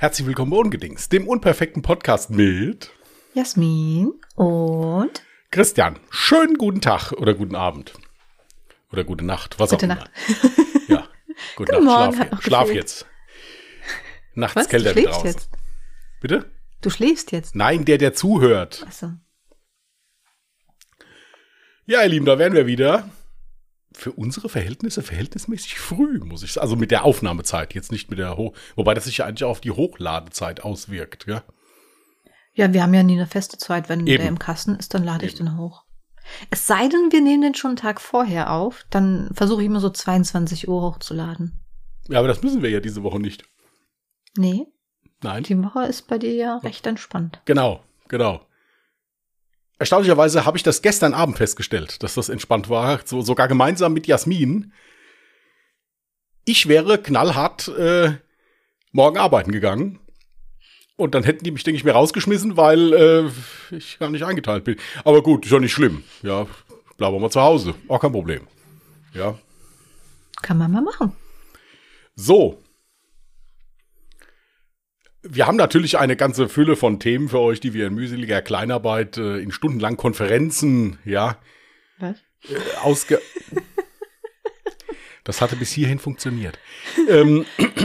Herzlich willkommen bei Ungedings, dem unperfekten Podcast mit Jasmin und Christian. Schönen guten Tag oder guten Abend. Oder gute Nacht, was Gute auch Nacht. immer. Ja, gute Guten Nacht, Morgen, schlaf, schlaf jetzt. Nachts Was? Du kälter schläfst draußen. jetzt? Bitte? Du schläfst jetzt. Nein, der, der zuhört. Achso. Ja, ihr Lieben, da wären wir wieder. Für unsere Verhältnisse verhältnismäßig früh, muss ich sagen. Also mit der Aufnahmezeit, jetzt nicht mit der Hoch... Wobei das sich ja eigentlich auf die Hochladezeit auswirkt, ja? Ja, wir haben ja nie eine feste Zeit. Wenn Eben. der im Kasten ist, dann lade ich Eben. den hoch. Es sei denn, wir nehmen den schon einen Tag vorher auf, dann versuche ich immer so 22 Uhr hochzuladen. Ja, aber das müssen wir ja diese Woche nicht. Nee, Nein. die Woche ist bei dir ja recht entspannt. Genau, genau. Erstaunlicherweise habe ich das gestern Abend festgestellt, dass das entspannt war, so, sogar gemeinsam mit Jasmin. Ich wäre knallhart äh, morgen arbeiten gegangen. Und dann hätten die mich, denke ich, mir rausgeschmissen, weil äh, ich gar nicht eingeteilt bin. Aber gut, ist ja nicht schlimm. Ja, bleiben wir mal zu Hause. Auch kein Problem. Ja. Kann man mal machen. So. Wir haben natürlich eine ganze Fülle von Themen für euch, die wir in mühseliger Kleinarbeit, äh, in stundenlangen Konferenzen, ja, Was? ausge... das hatte bis hierhin funktioniert. Ähm,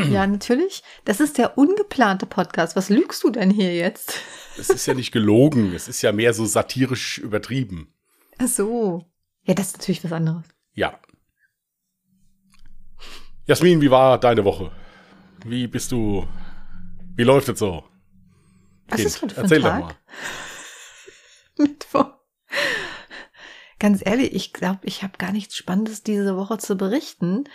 Ja, natürlich. Das ist der ungeplante Podcast. Was lügst du denn hier jetzt? es ist ja nicht gelogen, es ist ja mehr so satirisch übertrieben. Ach so. Ja, das ist natürlich was anderes. Ja. Jasmin, wie war deine Woche? Wie bist du... Wie läuft es so? Was Kind, ist heute für ein Erzähl Tag? doch mal. Mittwoch. Ganz ehrlich, ich glaube, ich habe gar nichts Spannendes diese Woche zu berichten.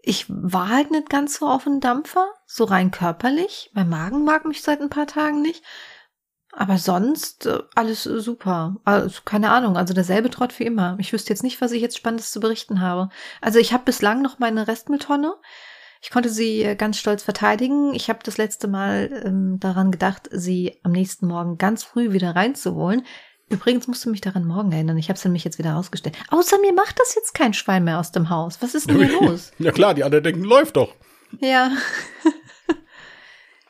Ich war halt nicht ganz so auf dem Dampfer, so rein körperlich. Mein Magen mag mich seit ein paar Tagen nicht. Aber sonst äh, alles super. Also, keine Ahnung, also derselbe Trott wie immer. Ich wüsste jetzt nicht, was ich jetzt Spannendes zu berichten habe. Also ich habe bislang noch meine Restmülltonne. Ich konnte sie äh, ganz stolz verteidigen. Ich habe das letzte Mal ähm, daran gedacht, sie am nächsten Morgen ganz früh wieder reinzuholen. Übrigens musst du mich daran morgen erinnern. Ich habe es nämlich jetzt wieder rausgestellt. Außer mir macht das jetzt kein Schwein mehr aus dem Haus. Was ist denn hier los? Ja klar, die anderen denken, läuft doch. Ja.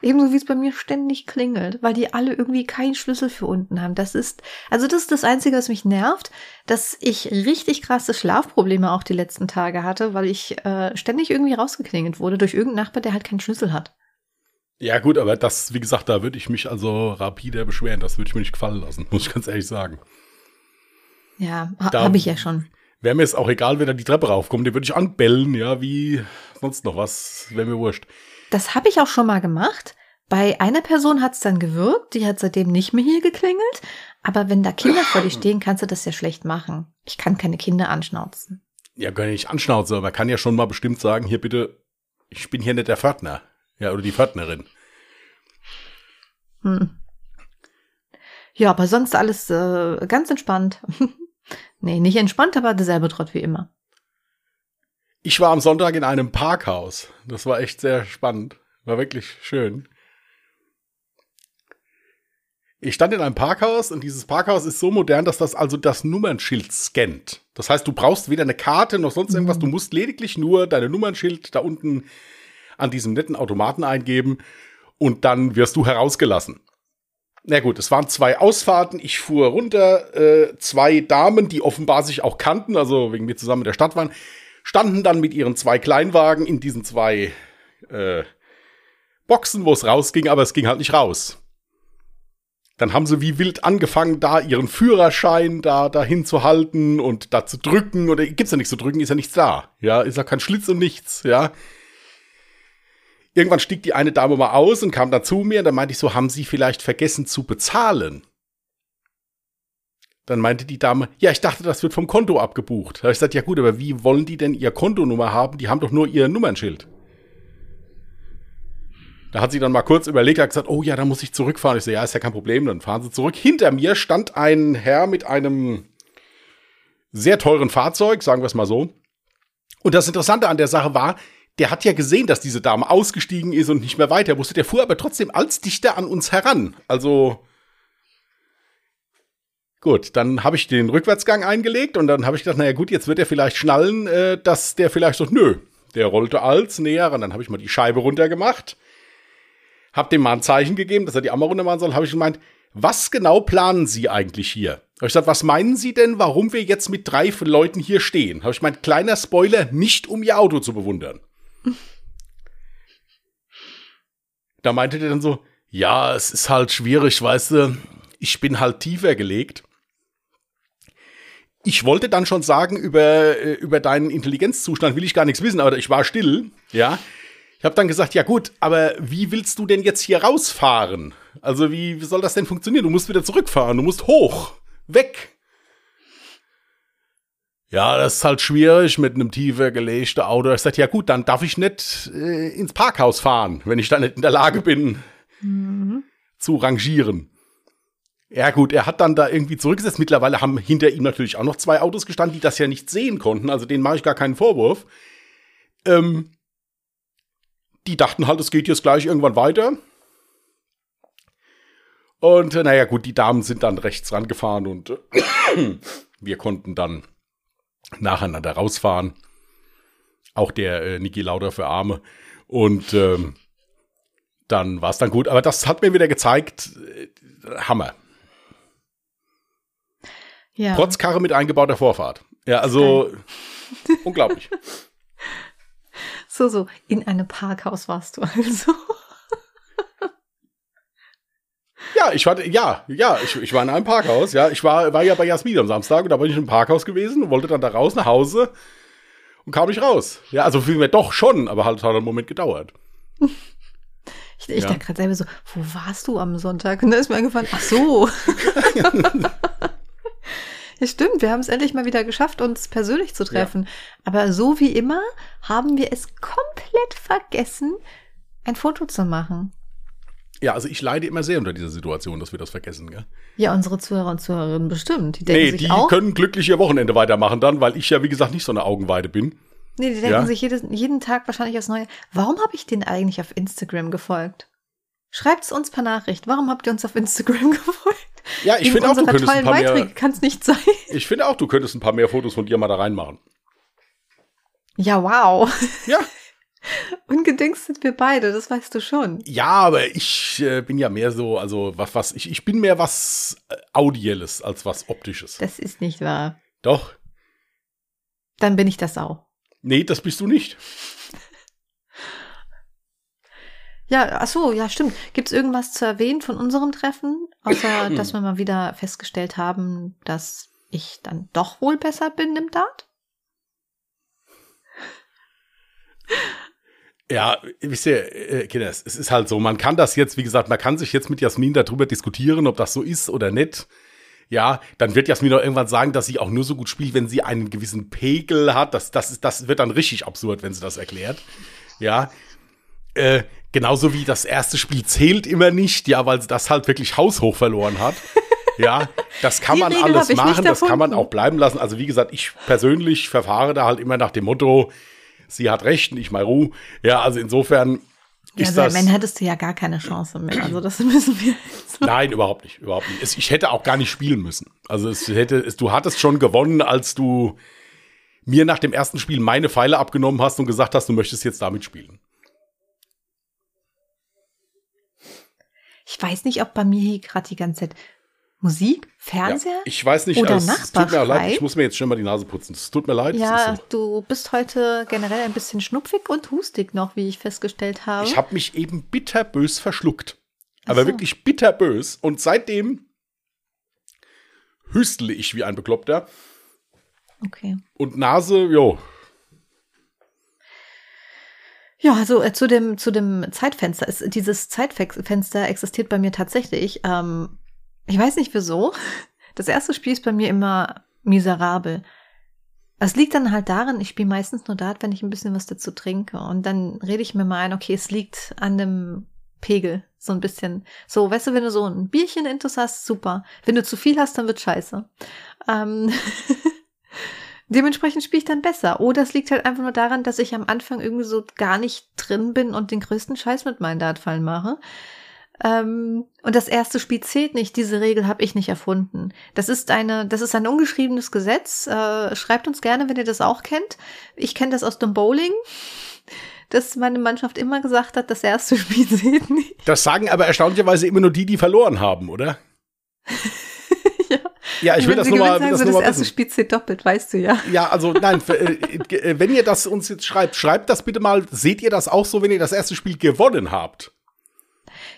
Ebenso wie es bei mir ständig klingelt, weil die alle irgendwie keinen Schlüssel für unten haben. Das ist, also das ist das Einzige, was mich nervt, dass ich richtig krasse Schlafprobleme auch die letzten Tage hatte, weil ich äh, ständig irgendwie rausgeklingelt wurde durch irgendeinen Nachbar, der halt keinen Schlüssel hat. Ja gut, aber das, wie gesagt, da würde ich mich also rapide beschweren. Das würde ich mir nicht gefallen lassen, muss ich ganz ehrlich sagen. Ja, ha Da- habe ich ja schon. Wäre mir es auch egal, wenn er die Treppe raufkommt, den würde ich anbellen, ja, wie sonst noch was. Wäre mir wurscht. Das habe ich auch schon mal gemacht. Bei einer Person hat es dann gewirkt, die hat seitdem nicht mehr hier geklingelt. Aber wenn da Kinder vor dir stehen, kannst du das ja schlecht machen. Ich kann keine Kinder anschnauzen. Ja, kann ich nicht anschnauzen, aber man kann ja schon mal bestimmt sagen, hier bitte, ich bin hier nicht der Pförtner. Ja, oder die Pförtnerin. Hm. Ja, aber sonst alles äh, ganz entspannt. nee, nicht entspannt, aber derselbe Trott wie immer. Ich war am Sonntag in einem Parkhaus. Das war echt sehr spannend. War wirklich schön. Ich stand in einem Parkhaus und dieses Parkhaus ist so modern, dass das also das Nummernschild scannt. Das heißt, du brauchst weder eine Karte noch sonst irgendwas. Du musst lediglich nur deine Nummernschild da unten an diesem netten Automaten eingeben und dann wirst du herausgelassen. Na gut, es waren zwei Ausfahrten. Ich fuhr runter. Äh, zwei Damen, die offenbar sich auch kannten, also wegen mir zusammen in der Stadt waren, standen dann mit ihren zwei Kleinwagen in diesen zwei äh, Boxen, wo es rausging, aber es ging halt nicht raus. Dann haben sie wie wild angefangen, da ihren Führerschein da dahin zu halten und da zu drücken. Oder gibt's ja nichts zu drücken, ist ja nichts da. Ja, ist ja kein Schlitz und nichts, ja. Irgendwann stieg die eine Dame mal aus und kam dann zu mir und dann meinte ich so, haben Sie vielleicht vergessen zu bezahlen? Dann meinte die Dame, ja, ich dachte, das wird vom Konto abgebucht. Da habe ich gesagt, ja gut, aber wie wollen die denn ihr Kontonummer haben? Die haben doch nur ihr Nummernschild. Da hat sie dann mal kurz überlegt, hat gesagt, oh ja, da muss ich zurückfahren. Ich so, ja, ist ja kein Problem, dann fahren sie zurück. Hinter mir stand ein Herr mit einem sehr teuren Fahrzeug, sagen wir es mal so. Und das Interessante an der Sache war, der hat ja gesehen, dass diese Dame ausgestiegen ist und nicht mehr weiter wusste. Der fuhr aber trotzdem als dichter an uns heran. Also gut, dann habe ich den Rückwärtsgang eingelegt und dann habe ich gedacht, naja gut, jetzt wird er vielleicht schnallen, äh, dass der vielleicht so, nö, der rollte als näher ran. Dann habe ich mal die Scheibe runtergemacht. hab dem mal ein Zeichen gegeben, dass er die Arme runter machen soll, habe ich gemeint, was genau planen Sie eigentlich hier? Habe ich gesagt, was meinen Sie denn, warum wir jetzt mit drei Leuten hier stehen? Habe ich gemeint, kleiner Spoiler, nicht um Ihr Auto zu bewundern. da meinte der dann so, ja, es ist halt schwierig, weißt du, ich bin halt tiefer gelegt. Ich wollte dann schon sagen, über, äh, über deinen Intelligenzzustand will ich gar nichts wissen, aber ich war still, ja. Ich habe dann gesagt, ja gut, aber wie willst du denn jetzt hier rausfahren? Also wie, wie soll das denn funktionieren? Du musst wieder zurückfahren, du musst hoch, weg. Ja, das ist halt schwierig mit einem tiefer gelegten Auto. Ich sagte, ja gut, dann darf ich nicht äh, ins Parkhaus fahren, wenn ich da nicht in der Lage bin, mhm. zu rangieren. Ja gut, er hat dann da irgendwie zurückgesetzt. Mittlerweile haben hinter ihm natürlich auch noch zwei Autos gestanden, die das ja nicht sehen konnten. Also denen mache ich gar keinen Vorwurf. Ähm, die dachten halt, es geht jetzt gleich irgendwann weiter. Und äh, naja, gut, die Damen sind dann rechts rangefahren und äh, wir konnten dann nacheinander rausfahren. Auch der äh, Niki Lauder für Arme. Und ähm, dann war es dann gut. Aber das hat mir wieder gezeigt, äh, Hammer. Ja. Protzkarre mit eingebauter Vorfahrt. Ja, also unglaublich. So, so, in einem Parkhaus warst du also. Ja, ich war, ja, ja, ich, ich war in einem Parkhaus, ja. Ich war, war ja bei Jasmin am Samstag und da bin ich im Parkhaus gewesen und wollte dann da raus nach Hause und kam nicht raus. Ja, also vielmehr doch schon, aber halt hat einen Moment gedauert. Ich, ich ja. dachte gerade selber so, wo warst du am Sonntag? Und da ist mir eingefallen, ach so. ja, stimmt, wir haben es endlich mal wieder geschafft, uns persönlich zu treffen. Ja. Aber so wie immer haben wir es komplett vergessen, ein Foto zu machen. Ja, also ich leide immer sehr unter dieser Situation, dass wir das vergessen, gell? Ja, unsere Zuhörer und Zuhörerinnen bestimmt. Die denken nee, sich die auch, können glücklich ihr Wochenende weitermachen dann, weil ich ja, wie gesagt, nicht so eine Augenweide bin. Nee, die denken ja? sich jedes, jeden Tag wahrscheinlich aufs Neue, warum habe ich den eigentlich auf Instagram gefolgt? Schreibt's uns per Nachricht. Warum habt ihr uns auf Instagram gefolgt? Ja, ich finde auch, du könntest ein paar mehr. Kann's nicht sein. Ich finde auch, du könntest ein paar mehr Fotos von dir mal da reinmachen. Ja, wow. Ja. Ungedingst sind wir beide, das weißt du schon. Ja, aber ich äh, bin ja mehr so, also was, was, ich, ich bin mehr was äh, Audielles als was Optisches. Das ist nicht wahr. Doch. Dann bin ich das auch. Nee, das bist du nicht. Ja, ach so, ja, stimmt. Gibt es irgendwas zu erwähnen von unserem Treffen? Außer, dass wir mal wieder festgestellt haben, dass ich dann doch wohl besser bin im Dart? Ja, wisst ihr, äh, Kinder, es ist halt so, man kann das jetzt, wie gesagt, man kann sich jetzt mit Jasmin darüber diskutieren, ob das so ist oder nicht. Ja, dann wird Jasmin auch irgendwann sagen, dass sie auch nur so gut spielt, wenn sie einen gewissen Pegel hat. Das, das, ist, das wird dann richtig absurd, wenn sie das erklärt. Ja, äh, genauso wie das erste Spiel zählt immer nicht, ja, weil sie das halt wirklich haushoch verloren hat. ja, das kann Die man alles machen, das kann man auch bleiben lassen. Also wie gesagt, ich persönlich verfahre da halt immer nach dem Motto, sie hat recht, nicht mal Ruhe. Ja, also insofern ja, ist also das. Wenn hättest du ja gar keine Chance mehr. Also das müssen wir. Jetzt Nein, überhaupt nicht, überhaupt nicht. Ich hätte auch gar nicht spielen müssen. Also es hätte, es, du hattest schon gewonnen, als du mir nach dem ersten Spiel meine Pfeile abgenommen hast und gesagt hast, du möchtest jetzt damit spielen. Ich weiß nicht, ob bei mir hier gerade die ganze Zeit Musik, Fernseher? Ja, ich weiß nicht, oder es tut mir leid, ich muss mir jetzt schon mal die Nase putzen. Es tut mir leid. Ja, so. du bist heute generell ein bisschen schnupfig und hustig noch, wie ich festgestellt habe. Ich habe mich eben bitterbös verschluckt. Aber so. wirklich bitterbös. Und seitdem hüstle ich wie ein Bekloppter. Okay. Und Nase, jo. Ja, also äh, zu dem zu dem Zeitfenster. Ist, dieses Zeitfenster existiert bei mir tatsächlich. Ähm, ich weiß nicht wieso. Das erste Spiel ist bei mir immer miserabel. Es liegt dann halt darin, ich spiele meistens nur Dart, wenn ich ein bisschen was dazu trinke. Und dann rede ich mir mal ein, okay, es liegt an dem Pegel. So ein bisschen. So, weißt du, wenn du so ein Bierchen intus hast, super. Wenn du zu viel hast, dann wird scheiße. Ähm Dementsprechend spiele ich dann besser. Oder es liegt halt einfach nur daran, dass ich am Anfang irgendwie so gar nicht drin bin und den größten Scheiß mit meinen Dartfallen mache. Ähm, und das erste Spiel zählt nicht. Diese Regel habe ich nicht erfunden. Das ist eine, das ist ein ungeschriebenes Gesetz. Äh, schreibt uns gerne, wenn ihr das auch kennt. Ich kenne das aus dem Bowling. dass meine Mannschaft immer gesagt hat, das erste Spiel seht nicht. Das sagen aber erstaunlicherweise immer nur die, die verloren haben, oder? ja. Ja, ich will das nur mal, das sagen sie, mal das erste wissen. Spiel zählt doppelt, weißt du ja. Ja, also nein, f- äh, äh, wenn ihr das uns jetzt schreibt, schreibt das bitte mal. Seht ihr das auch so, wenn ihr das erste Spiel gewonnen habt?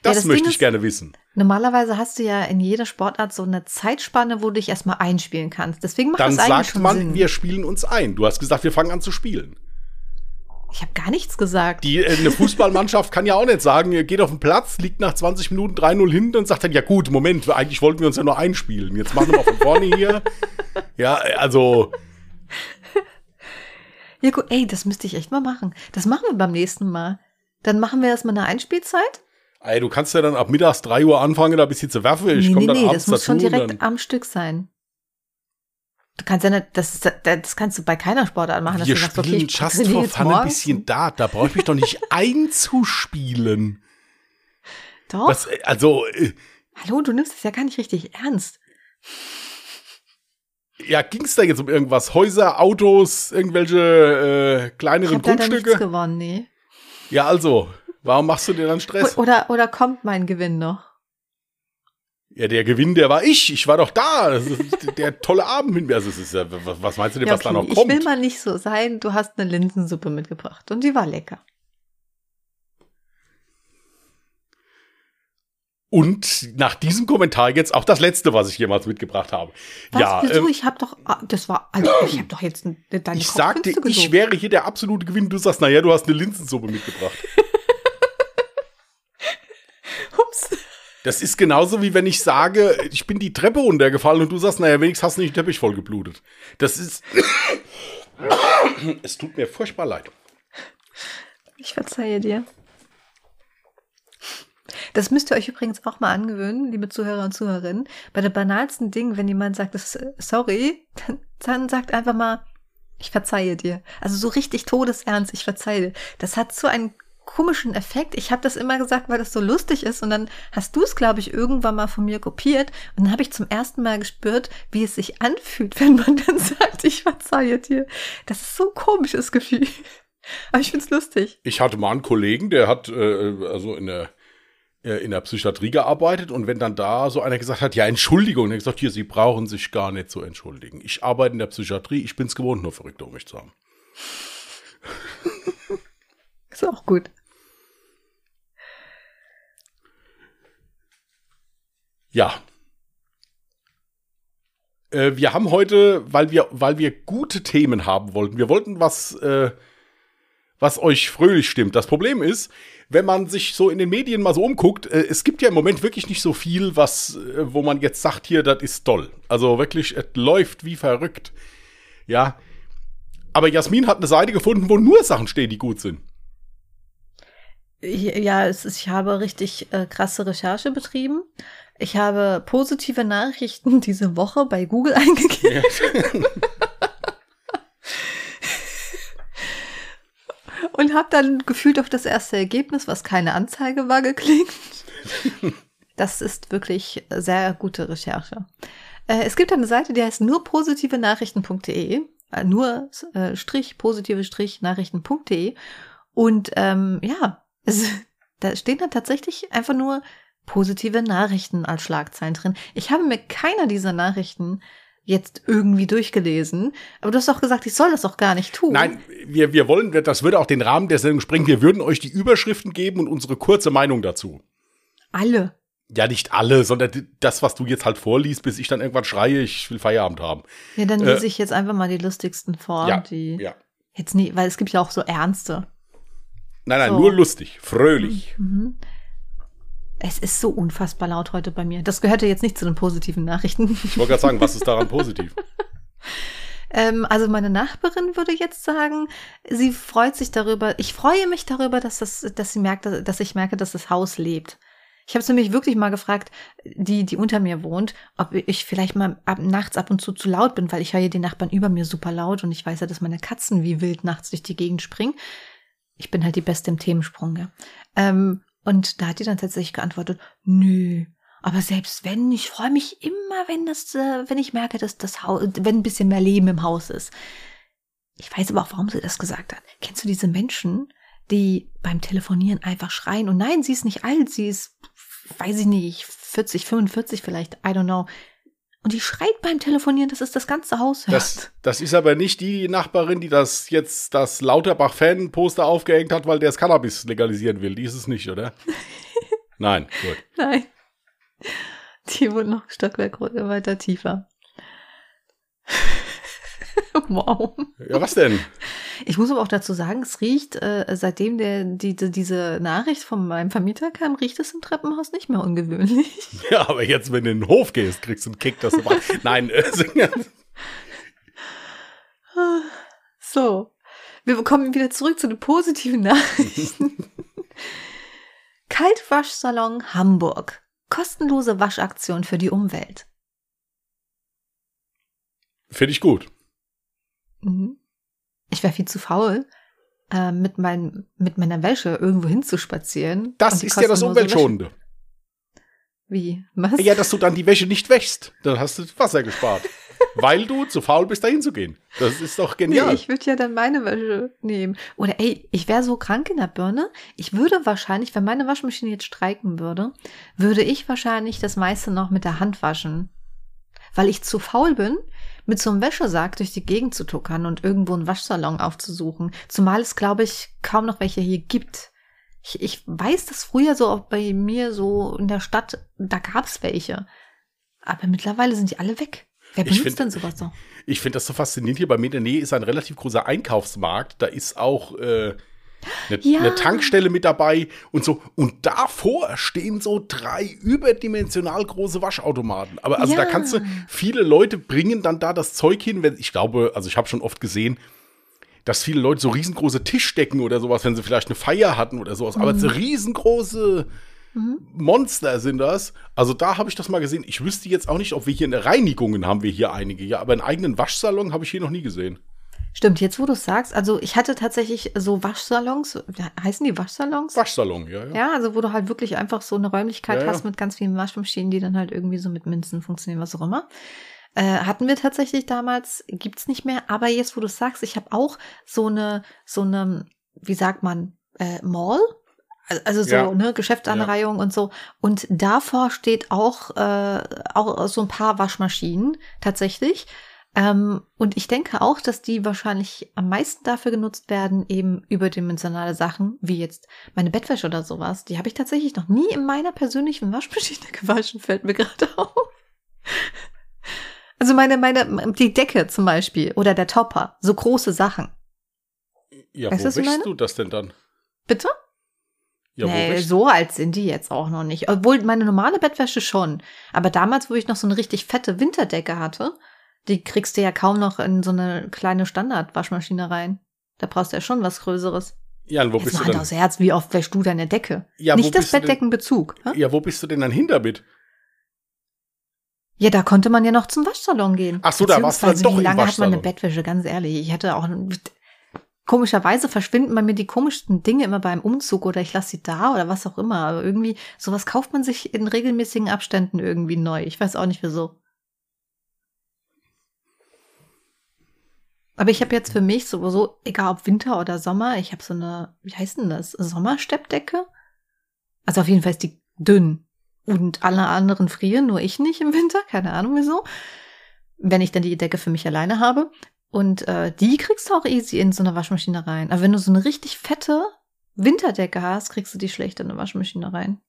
Das, das möchte Ding ich ist- gerne wissen. Normalerweise hast du ja in jeder Sportart so eine Zeitspanne, wo du dich erstmal einspielen kannst. Deswegen macht Dann das eigentlich sagt schon man, Sinn. wir spielen uns ein. Du hast gesagt, wir fangen an zu spielen. Ich habe gar nichts gesagt. Die, äh, eine Fußballmannschaft kann ja auch nicht sagen, ihr geht auf den Platz, liegt nach 20 Minuten 3-0 hinten und sagt dann, ja gut, Moment, eigentlich wollten wir uns ja nur einspielen. Jetzt machen wir mal von vorne hier. Ja, also, Ja gut, ey, das müsste ich echt mal machen. Das machen wir beim nächsten Mal. Dann machen wir erstmal eine Einspielzeit. ey, du kannst ja dann ab mittags 3 Uhr anfangen, da ein bisschen zu werfen. Ich nee, komme nee, dann nee, abends das muss schon dazu. direkt am Stück sein. Du kannst ja nicht, das, das kannst du bei keiner Sportart machen. dass wir du sagst, okay, spielen ich just for fun ein bisschen Dart. Da brauche ich mich doch nicht einzuspielen. Doch. Was, äh, also, äh, Hallo, du nimmst es ja gar nicht richtig ernst. ja, ging's da jetzt um irgendwas? Häuser, Autos, irgendwelche äh, Ich kleineren habe leider nichts Grundstücke? gewonnen, nee. Ja, also, warum machst du dir dann Stress? Oder, oder kommt mein Gewinn noch? Ja, der Gewinn, der war ich. Ich war doch da. Der tolle Abend mit mir. Also, es ist ja, was, meinst du denn, Ja, was da noch ich kommt? will mal nicht so sein. Du hast eine Linsensuppe mitgebracht und die war lecker. Und nach diesem Kommentar jetzt auch das letzte, was ich jemals mitgebracht habe. Was, ja, wieso? ähm, ich habe doch, ah, das war, also ich habe doch jetzt deine ich sagte, ich wäre hier der absolute Gewinn. Du sagst, naja, du hast eine Linsensuppe mitgebracht. Das ist genauso wie wenn ich sage, ich bin die Treppe runtergefallen und du sagst, naja, wenigstens hast du nicht den Teppich voll geblutet. Das ist. es tut mir furchtbar leid. Ich verzeihe dir. Das müsst ihr euch übrigens auch mal angewöhnen, liebe Zuhörer und Zuhörerinnen. Bei den banalsten Dingen, wenn jemand sagt, sorry, dann, dann sagt einfach mal, ich verzeihe dir. Also so richtig todesernst, ich verzeihe dir. Das hat so einen komischen Effekt. Ich habe das immer gesagt, weil das so lustig ist. Und dann hast du es, glaube ich, irgendwann mal von mir kopiert. Und dann habe ich zum ersten Mal gespürt, wie es sich anfühlt, wenn man dann sagt, ich verzeihe dir. Das ist so ein komisches Gefühl. Aber ich find's lustig. Ich hatte mal einen Kollegen, der hat äh, also in der äh, in der Psychiatrie gearbeitet und wenn dann da so einer gesagt hat, ja, Entschuldigung, dann gesagt, hier, Sie brauchen sich gar nicht zu entschuldigen. Ich arbeite in der Psychiatrie, ich bin's gewohnt, nur verrückt um mich zu haben. Ist auch gut. Ja. Äh, wir haben heute, weil wir, weil wir gute Themen haben wollten, wir wollten was, äh, was euch fröhlich stimmt. Das Problem ist, wenn man sich so in den Medien mal so umguckt, äh, es gibt ja im Moment wirklich nicht so viel, was, äh, wo man jetzt sagt, hier, das ist toll. Also wirklich, es läuft wie verrückt. Ja. Aber Jasmin hat eine Seite gefunden, wo nur Sachen stehen, die gut sind. Ja, es ist, ich habe richtig äh, krasse Recherche betrieben. Ich habe positive Nachrichten diese Woche bei Google eingegeben. Und habe dann gefühlt auf das erste Ergebnis, was keine Anzeige war, geklickt. Das ist wirklich sehr gute Recherche. Äh, es gibt eine Seite, die heißt nur positive Nachrichten.de. Äh, nur äh, Strich positive Strich Nachrichten.de. Und ähm, ja, es, da stehen dann tatsächlich einfach nur positive Nachrichten als Schlagzeilen drin. Ich habe mir keiner dieser Nachrichten jetzt irgendwie durchgelesen, aber du hast doch gesagt, ich soll das doch gar nicht tun. Nein, wir, wir wollen, das würde auch den Rahmen der Sendung sprengen. Wir würden euch die Überschriften geben und unsere kurze Meinung dazu. Alle. Ja, nicht alle, sondern das, was du jetzt halt vorliest, bis ich dann irgendwann schreie, ich will Feierabend haben. Ja, dann Äh, lese ich jetzt einfach mal die lustigsten vor, ja, die ja. jetzt nie, weil es gibt ja auch so ernste. Nein, nein, So. nur lustig, fröhlich. Mhm. Es ist so unfassbar laut heute bei mir. Das gehörte jetzt nicht zu den positiven Nachrichten. Ich wollte gerade sagen, was ist daran positiv? Ähm, also meine Nachbarin würde jetzt sagen, sie freut sich darüber. Ich freue mich darüber, dass das, dass sie merkt, dass ich merke, dass das Haus lebt. Ich habe es nämlich wirklich mal gefragt, die, die unter mir wohnt, ob ich vielleicht mal ab, nachts ab und zu zu laut bin, weil ich höre die Nachbarn über mir super laut und ich weiß ja, dass meine Katzen wie wild nachts durch die Gegend springen. Ich bin halt die Beste im Themensprung, ja. Ähm, und da hat die dann tatsächlich geantwortet, nö. Aber selbst wenn, ich freue mich immer, wenn das, äh, wenn ich merke, dass das Haus, wenn ein bisschen mehr Leben im Haus ist. Ich weiß aber auch, warum sie das gesagt hat. Kennst du diese Menschen, die beim Telefonieren einfach schreien. Und nein, sie ist nicht alt, sie ist, weiß ich nicht, 40, 45 vielleicht, I don't know. Und die schreit beim Telefonieren, dass es das ganze Haus hört. Das, das ist aber nicht die Nachbarin, die das jetzt das Lauterbach-Fan-Poster aufgehängt hat, weil der das Cannabis legalisieren will. Die ist es nicht, oder? Nein, gut. Nein. Die wohnt noch ein Stockwerk weiter tiefer. wow. Ja, was denn? Ich muss aber auch dazu sagen, es riecht, äh, seitdem der, die, die, diese Nachricht von meinem Vermieter kam, riecht es im Treppenhaus nicht mehr ungewöhnlich. Ja, aber jetzt, wenn du in den Hof gehst, kriegst du einen Kick, dass du. Nein, äh, So, wir kommen wieder zurück zu den positiven Nachrichten. Kaltwaschsalon Hamburg. Kostenlose Waschaktion für die Umwelt. Finde ich gut. Mhm. Ich wäre viel zu faul, äh, mit, mein, mit meiner Wäsche irgendwo hinzuspazieren. Das ist ja das Umweltschonende. Wäsche. Wie? Was? Ja, dass du dann die Wäsche nicht wäschst. Dann hast du Wasser gespart. weil du zu faul bist, da hinzugehen. Das ist doch genial. Nee, ich würde ja dann meine Wäsche nehmen. Oder ey, ich wäre so krank in der Birne. Ich würde wahrscheinlich, wenn meine Waschmaschine jetzt streiken würde, würde ich wahrscheinlich das meiste noch mit der Hand waschen. Weil ich zu faul bin, mit so einem Wäschesack durch die Gegend zu tuckern und irgendwo einen Waschsalon aufzusuchen. Zumal es, glaube ich, kaum noch welche hier gibt. Ich, ich weiß, dass früher so auch bei mir so in der Stadt, da gab es welche. Aber mittlerweile sind die alle weg. Wer benutzt find, denn sowas so? Ich finde das so faszinierend. Hier bei mir in der Nähe ist ein relativ großer Einkaufsmarkt. Da ist auch äh, eine, ja. eine, Tankstelle mit dabei und so. Und davor stehen so drei überdimensional große Waschautomaten. Aber also ja. da kannst du, viele Leute bringen dann da das Zeug hin, wenn, ich glaube, also ich habe schon oft gesehen, dass viele Leute so riesengroße Tischdecken oder sowas, wenn sie vielleicht eine Feier hatten oder sowas, mhm. aber so riesengroße mhm. Monster sind das. Also da habe ich das mal gesehen. Ich wüsste jetzt auch nicht, ob wir hier eine Reinigungen haben wir hier einige, ja, aber einen eigenen Waschsalon habe ich hier noch nie gesehen. Stimmt, jetzt wo du es sagst, also ich hatte tatsächlich so Waschsalons, heißen die Waschsalons? Waschsalon, ja, ja. Ja, also wo du halt wirklich einfach so eine Räumlichkeit ja, hast mit ganz vielen Waschmaschinen, die dann halt irgendwie so mit Münzen funktionieren, was auch immer. Äh, hatten wir tatsächlich damals, gibt's nicht mehr, aber jetzt wo du sagst, ich habe auch so eine, so eine, wie sagt man, äh, Mall, also so ja. ne Geschäftsanreihung ja. und so und davor steht auch äh, auch so ein paar Waschmaschinen tatsächlich ähm, und ich denke auch, dass die wahrscheinlich am meisten dafür genutzt werden, eben überdimensionale Sachen, wie jetzt meine Bettwäsche oder sowas. Die habe ich tatsächlich noch nie in meiner persönlichen Waschmaschine gewaschen, fällt mir gerade auf. Also meine, meine, die Decke zum Beispiel oder der Topper, so große Sachen. Ja, weißt, wo wäschst du das denn dann? Bitte? Ja, nee, so alt sind die jetzt auch noch nicht. Obwohl meine normale Bettwäsche schon. Aber damals, wo ich noch so eine richtig fette Winterdecke hatte, die kriegst du ja kaum noch in so eine kleine Standardwaschmaschine rein. Da brauchst du ja schon was Größeres. Ja, und wo Jetzt bist mal du denn? aus Herz, wie oft wäschst du deine Decke? Ja, Nicht das Bettdeckenbezug. Denn, ja, wo bist du denn dann hin damit? Ja, da konnte man ja noch zum Waschsalon gehen. Ach so, da warst du dann doch Wie lange hat man eine Bettwäsche, ganz ehrlich? Ich hatte auch komischerweise verschwinden bei mir die komischsten Dinge immer beim Umzug oder ich lasse sie da oder was auch immer. Aber irgendwie, sowas kauft man sich in regelmäßigen Abständen irgendwie neu. Ich weiß auch nicht wieso. Aber ich habe jetzt für mich sowieso, egal ob Winter oder Sommer, ich habe so eine, wie heißt denn das, Sommersteppdecke? Also auf jeden Fall ist die dünn. Und alle anderen frieren, nur ich nicht im Winter, keine Ahnung wieso. Wenn ich dann die Decke für mich alleine habe. Und äh, die kriegst du auch easy in so eine Waschmaschine rein. Aber wenn du so eine richtig fette Winterdecke hast, kriegst du die schlecht in eine Waschmaschine rein.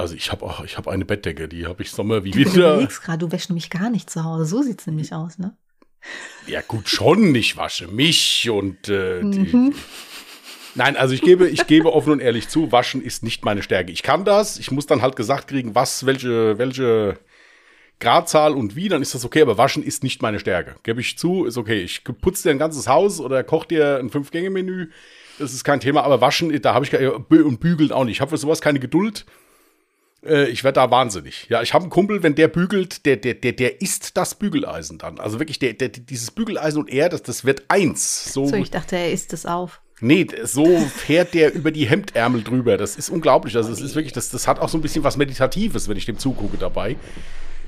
Also ich habe auch, ich habe eine Bettdecke, die habe ich Sommer wie Winter. Du gerade, du wäschst nämlich gar nicht zu Hause. So sieht's nämlich aus, ne? Ja gut, schon. Ich wasche mich und äh, mhm. Nein, also ich gebe, ich gebe offen und ehrlich zu, Waschen ist nicht meine Stärke. Ich kann das. Ich muss dann halt gesagt kriegen, was, welche, welche Gradzahl und wie, dann ist das okay. Aber Waschen ist nicht meine Stärke. Gebe ich zu, ist okay. Ich putze dir ein ganzes Haus oder koche dir ein Fünf-Gänge-Menü. Das ist kein Thema. Aber Waschen, da habe ich und bügeln auch nicht. Ich habe für sowas keine Geduld. Äh, ich werde da wahnsinnig. Ja, ich habe einen Kumpel, wenn der bügelt, der, der, der, der isst das Bügeleisen dann. Also wirklich, der, der, dieses Bügeleisen und er, das, das wird eins. So, so ich dachte, er isst es auf. Nee, so fährt der über die Hemdärmel drüber. Das ist unglaublich. Also, es ist wirklich, das, das hat auch so ein bisschen was Meditatives, wenn ich dem zugucke dabei.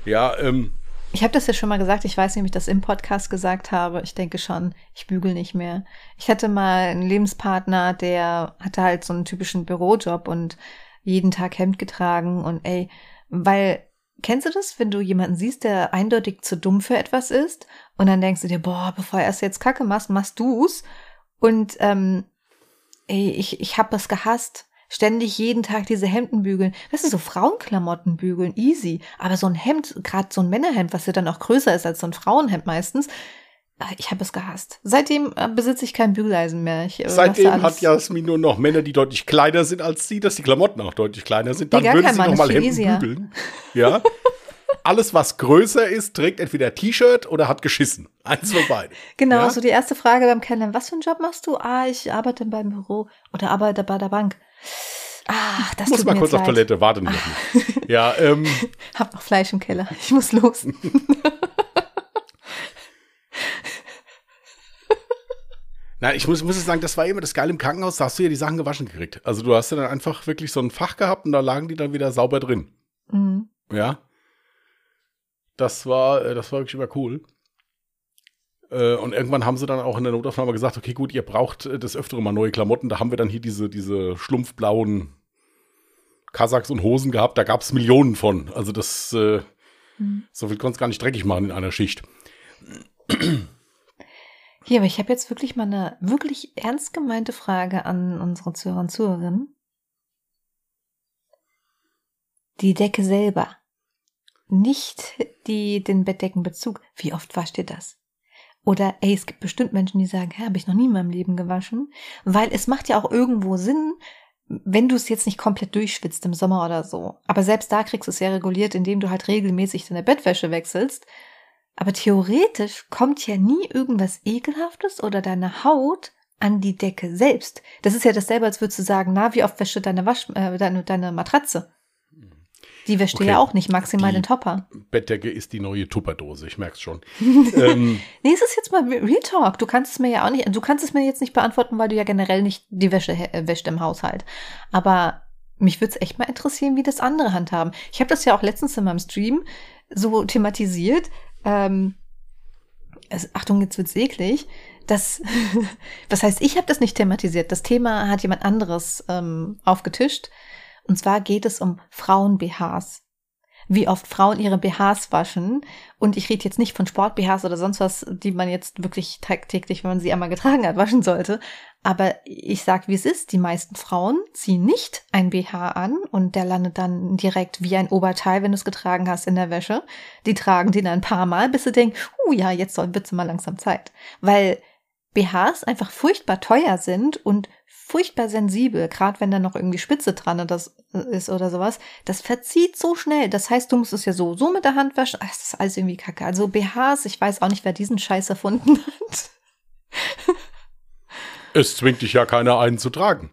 Ja, ähm, Ich habe das ja schon mal gesagt, ich weiß nicht, ob ich das im Podcast gesagt habe. Ich denke schon, ich bügel nicht mehr. Ich hatte mal einen Lebenspartner, der hatte halt so einen typischen Bürojob und jeden Tag Hemd getragen und ey, weil Kennst du das, wenn du jemanden siehst, der eindeutig zu dumm für etwas ist und dann denkst du dir, boah, bevor er es jetzt Kacke machst, machst du's und ähm, ey, ich, ich hab das gehasst. Ständig jeden Tag diese Hemden bügeln. Weißt du, so Frauenklamotten bügeln, easy. Aber so ein Hemd, gerade so ein Männerhemd, was ja dann auch größer ist als so ein Frauenhemd meistens, ich habe es gehasst. Seitdem äh, besitze ich kein Bügeleisen mehr. Ich, äh, Seitdem hat Jasmin nur noch Männer, die deutlich kleiner sind als sie, dass die Klamotten auch deutlich kleiner sind. Dann nee, würden sie nochmal Hemden easier. bügeln. Ja. alles, was größer ist, trägt entweder T-Shirt oder hat geschissen. Eins von beiden. Genau, ja? so die erste Frage beim Kennenlernen. Was für einen Job machst du? Ah, ich arbeite beim Büro oder arbeite bei der Bank. Ah, das muss mal kurz leid. auf Toilette, warte nicht. ja, ähm. Hab noch Fleisch im Keller. Ich muss los. Nein, ich muss, muss sagen, das war immer das Geile im Krankenhaus, da hast du ja die Sachen gewaschen gekriegt. Also du hast ja dann einfach wirklich so ein Fach gehabt und da lagen die dann wieder sauber drin. Mhm. Ja. Das war, äh, das war wirklich immer cool. Äh, und irgendwann haben sie dann auch in der Notaufnahme gesagt, okay, gut, ihr braucht äh, das öftere mal neue Klamotten. Da haben wir dann hier diese, diese schlumpfblauen Kasachs und Hosen gehabt. Da gab es Millionen von. Also das, mhm. so viel konnte es gar nicht dreckig machen in einer Schicht. Hier, aber ich habe jetzt wirklich mal eine wirklich ernst gemeinte Frage an unsere Zuhörer und Zuhörerinnen. Die Decke selber nicht die, den Bettdeckenbezug. Wie oft wascht ihr das? Oder, ey, es gibt bestimmt Menschen, die sagen, habe ich noch nie in meinem Leben gewaschen. Weil es macht ja auch irgendwo Sinn, wenn du es jetzt nicht komplett durchschwitzt im Sommer oder so. Aber selbst da kriegst du es ja reguliert, indem du halt regelmäßig deine Bettwäsche wechselst. Aber theoretisch kommt ja nie irgendwas Ekelhaftes oder deine Haut an die Decke selbst. Das ist ja dasselbe, als würdest du sagen, na, wie oft wäscht du deine, Wasch, äh, deine, deine Matratze? Die wäscht okay. ja auch nicht maximal die den Topper. Bettdecke ist die neue Tupperdose, ich merk's schon. ähm, nee, es ist jetzt mal Real Talk. Du kannst es mir ja auch nicht, du kannst es mir jetzt nicht beantworten, weil du ja generell nicht die Wäsche äh, wäscht im Haushalt. Aber mich würde es echt mal interessieren, wie das andere handhaben. Ich habe das ja auch letztens in meinem Stream so thematisiert. Ähm, also, Achtung, jetzt wird's eklig. Das, was heißt, ich habe das nicht thematisiert. Das Thema hat jemand anderes ähm, aufgetischt. Und zwar geht es um Frauen-BHs. Wie oft Frauen ihre BHs waschen. Und ich rede jetzt nicht von Sport-BHs oder sonst was, die man jetzt wirklich tagtäglich, wenn man sie einmal getragen hat, waschen sollte. Aber ich sag, wie es ist. Die meisten Frauen ziehen nicht ein BH an und der landet dann direkt wie ein Oberteil, wenn du es getragen hast, in der Wäsche. Die tragen den ein paar Mal, bis sie denken, uh ja, jetzt wird's mal langsam Zeit. Weil BHs einfach furchtbar teuer sind und furchtbar sensibel, gerade wenn da noch irgendwie Spitze dran ist oder sowas. Das verzieht so schnell. Das heißt, du musst es ja so, so mit der Hand waschen. Ach, das ist alles irgendwie kacke. Also BHs, ich weiß auch nicht, wer diesen Scheiß erfunden hat. es zwingt dich ja keiner einen zu tragen.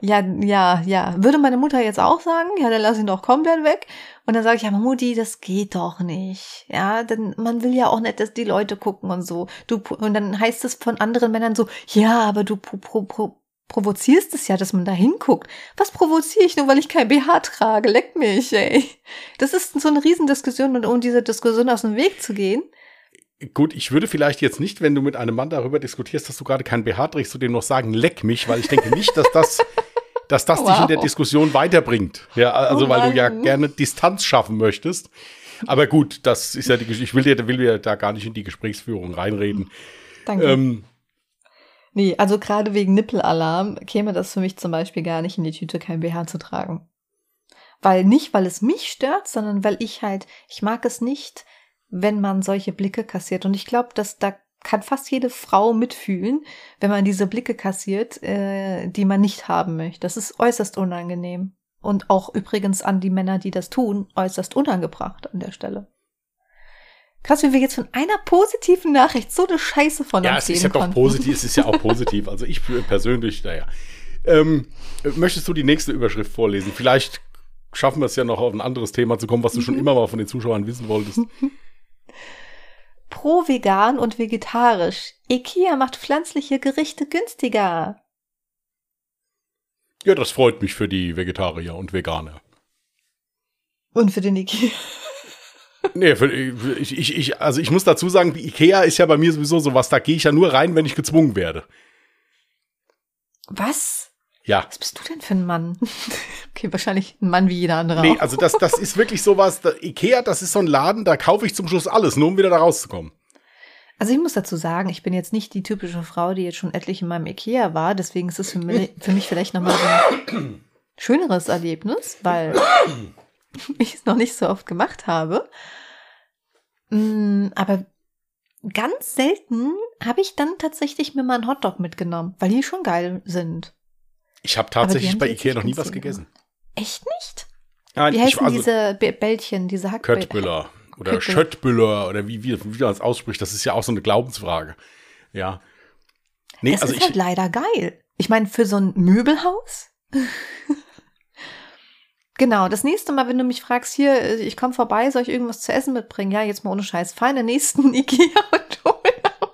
Ja, ja, ja. Würde meine Mutter jetzt auch sagen, ja, dann lass ihn doch komplett weg. Und dann sage ich, ja, Mutti, das geht doch nicht. Ja, denn man will ja auch nicht, dass die Leute gucken und so. Du, und dann heißt es von anderen Männern so, ja, aber du pro, pro, pro, provozierst es ja, dass man da hinguckt. Was provoziere ich nur, weil ich kein BH trage? Leck mich, ey. Das ist so eine Riesendiskussion und um diese Diskussion aus dem Weg zu gehen. Gut, ich würde vielleicht jetzt nicht, wenn du mit einem Mann darüber diskutierst, dass du gerade kein BH trägst, zu dem noch sagen, leck mich, weil ich denke nicht, dass das dass das wow. dich in der Diskussion weiterbringt. Ja, also oh weil du ja gerne Distanz schaffen möchtest. Aber gut, das ist ja die Geschichte. Ich will dir, will dir da gar nicht in die Gesprächsführung reinreden. Danke. Ähm, nee, also gerade wegen Nippelalarm käme das für mich zum Beispiel gar nicht in die Tüte, kein BH zu tragen. Weil nicht, weil es mich stört, sondern weil ich halt, ich mag es nicht, wenn man solche Blicke kassiert. Und ich glaube, dass da kann fast jede Frau mitfühlen, wenn man diese Blicke kassiert, äh, die man nicht haben möchte. Das ist äußerst unangenehm. Und auch übrigens an die Männer, die das tun, äußerst unangebracht an der Stelle. Krass, wie wir jetzt von einer positiven Nachricht so eine Scheiße von ja, uns Ja, es ist ja doch positiv, es ist ja auch positiv. Also ich persönlich, naja. Ähm, möchtest du die nächste Überschrift vorlesen? Vielleicht schaffen wir es ja noch auf ein anderes Thema zu kommen, was du schon immer mal von den Zuschauern wissen wolltest. Pro vegan und vegetarisch. IKEA macht pflanzliche Gerichte günstiger. Ja, das freut mich für die Vegetarier und Veganer. Und für den IKEA. Nee, für, ich, ich, ich, also ich muss dazu sagen, Ikea ist ja bei mir sowieso sowas, da gehe ich ja nur rein, wenn ich gezwungen werde. Was? Ja. Was bist du denn für ein Mann? okay, wahrscheinlich ein Mann wie jeder andere. Nee, auch. also das, das ist wirklich sowas, da, Ikea, das ist so ein Laden, da kaufe ich zum Schluss alles, nur um wieder da rauszukommen. Also ich muss dazu sagen, ich bin jetzt nicht die typische Frau, die jetzt schon etlich in meinem Ikea war. Deswegen ist es für mich, für mich vielleicht nochmal so ein schöneres Erlebnis, weil ich es noch nicht so oft gemacht habe. Mm, Aber ganz selten habe ich dann tatsächlich mir mal einen Hotdog mitgenommen, weil die schon geil sind. Ich habe tatsächlich bei Ikea noch nie was gegessen. Echt nicht? Nein, Wie ich, heißen also, diese Bällchen, diese Hackbällchen? Köttbüller oder Köttbüller. Schöttbüller oder wie, wie, wie man es ausspricht, das ist ja auch so eine Glaubensfrage. Ja. Nee, Das also ist ich, halt leider geil. Ich meine, für so ein Möbelhaus. genau, das nächste Mal, wenn du mich fragst, hier, äh, ich komme vorbei, soll ich irgendwas zu essen mitbringen? Ja, jetzt mal ohne Scheiß. Fahr in den nächsten Ikea und hol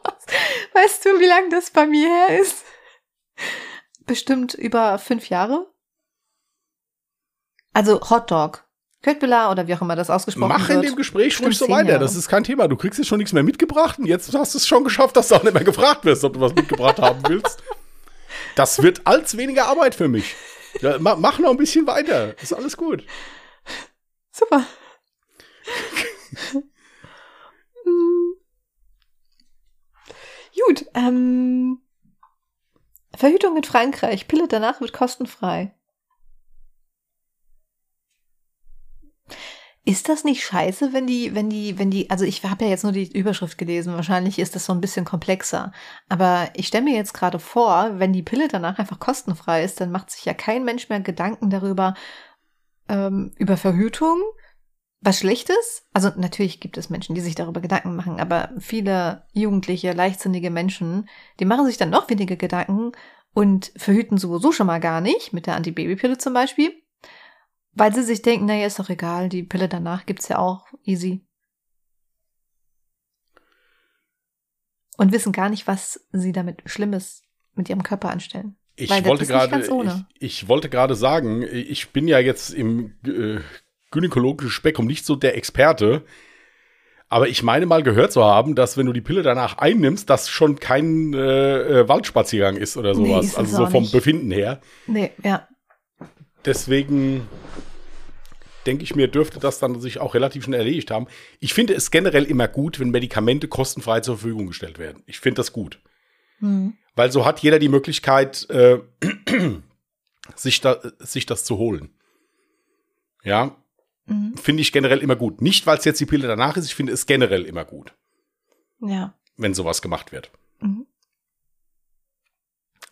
was. Weißt du, wie lange das bei mir her ist? Bestimmt über fünf Jahre. Also Hotdog. Köttbullar oder wie auch immer das ausgesprochen mach wird. in dem Gespräch ruhig so weiter. Jahre. Das ist kein Thema. Du kriegst jetzt schon nichts mehr mitgebracht und jetzt hast du es schon geschafft, dass du auch nicht mehr gefragt wirst, ob du was mitgebracht haben willst. Das wird als weniger Arbeit für mich. Ja, ma, mach noch ein bisschen weiter. Ist alles gut. Super. Gut, ähm, Verhütung in Frankreich. Pille danach wird kostenfrei. Ist das nicht scheiße, wenn die, wenn die, wenn die, also ich habe ja jetzt nur die Überschrift gelesen, wahrscheinlich ist das so ein bisschen komplexer. Aber ich stelle mir jetzt gerade vor, wenn die Pille danach einfach kostenfrei ist, dann macht sich ja kein Mensch mehr Gedanken darüber, ähm, über Verhütung, was Schlechtes. Also natürlich gibt es Menschen, die sich darüber Gedanken machen, aber viele jugendliche, leichtsinnige Menschen, die machen sich dann noch weniger Gedanken und verhüten sowieso schon mal gar nicht, mit der Antibabypille zum Beispiel, weil sie sich denken, naja, ist doch egal, die Pille danach gibt's ja auch easy. Und wissen gar nicht, was sie damit Schlimmes mit ihrem Körper anstellen. Ich wollte gerade, ohne. ich, ich wollte gerade sagen, ich bin ja jetzt im äh, gynäkologischen Spektrum nicht so der Experte, aber ich meine mal gehört zu haben, dass wenn du die Pille danach einnimmst, das schon kein äh, äh, Waldspaziergang ist oder Nee, sowas, ist es also so vom nicht. Befinden her. Nee, ja. Deswegen denke ich mir, dürfte das dann sich auch relativ schnell erledigt haben. Ich finde es generell immer gut, wenn Medikamente kostenfrei zur Verfügung gestellt werden. Ich finde das gut. Hm. Weil so hat jeder die Möglichkeit, äh, sich, da, sich das zu holen. Ja, Mhm. finde ich generell immer gut. Nicht, weil es jetzt die Pille danach ist, ich finde es generell immer gut, Ja. wenn sowas gemacht wird. Mhm.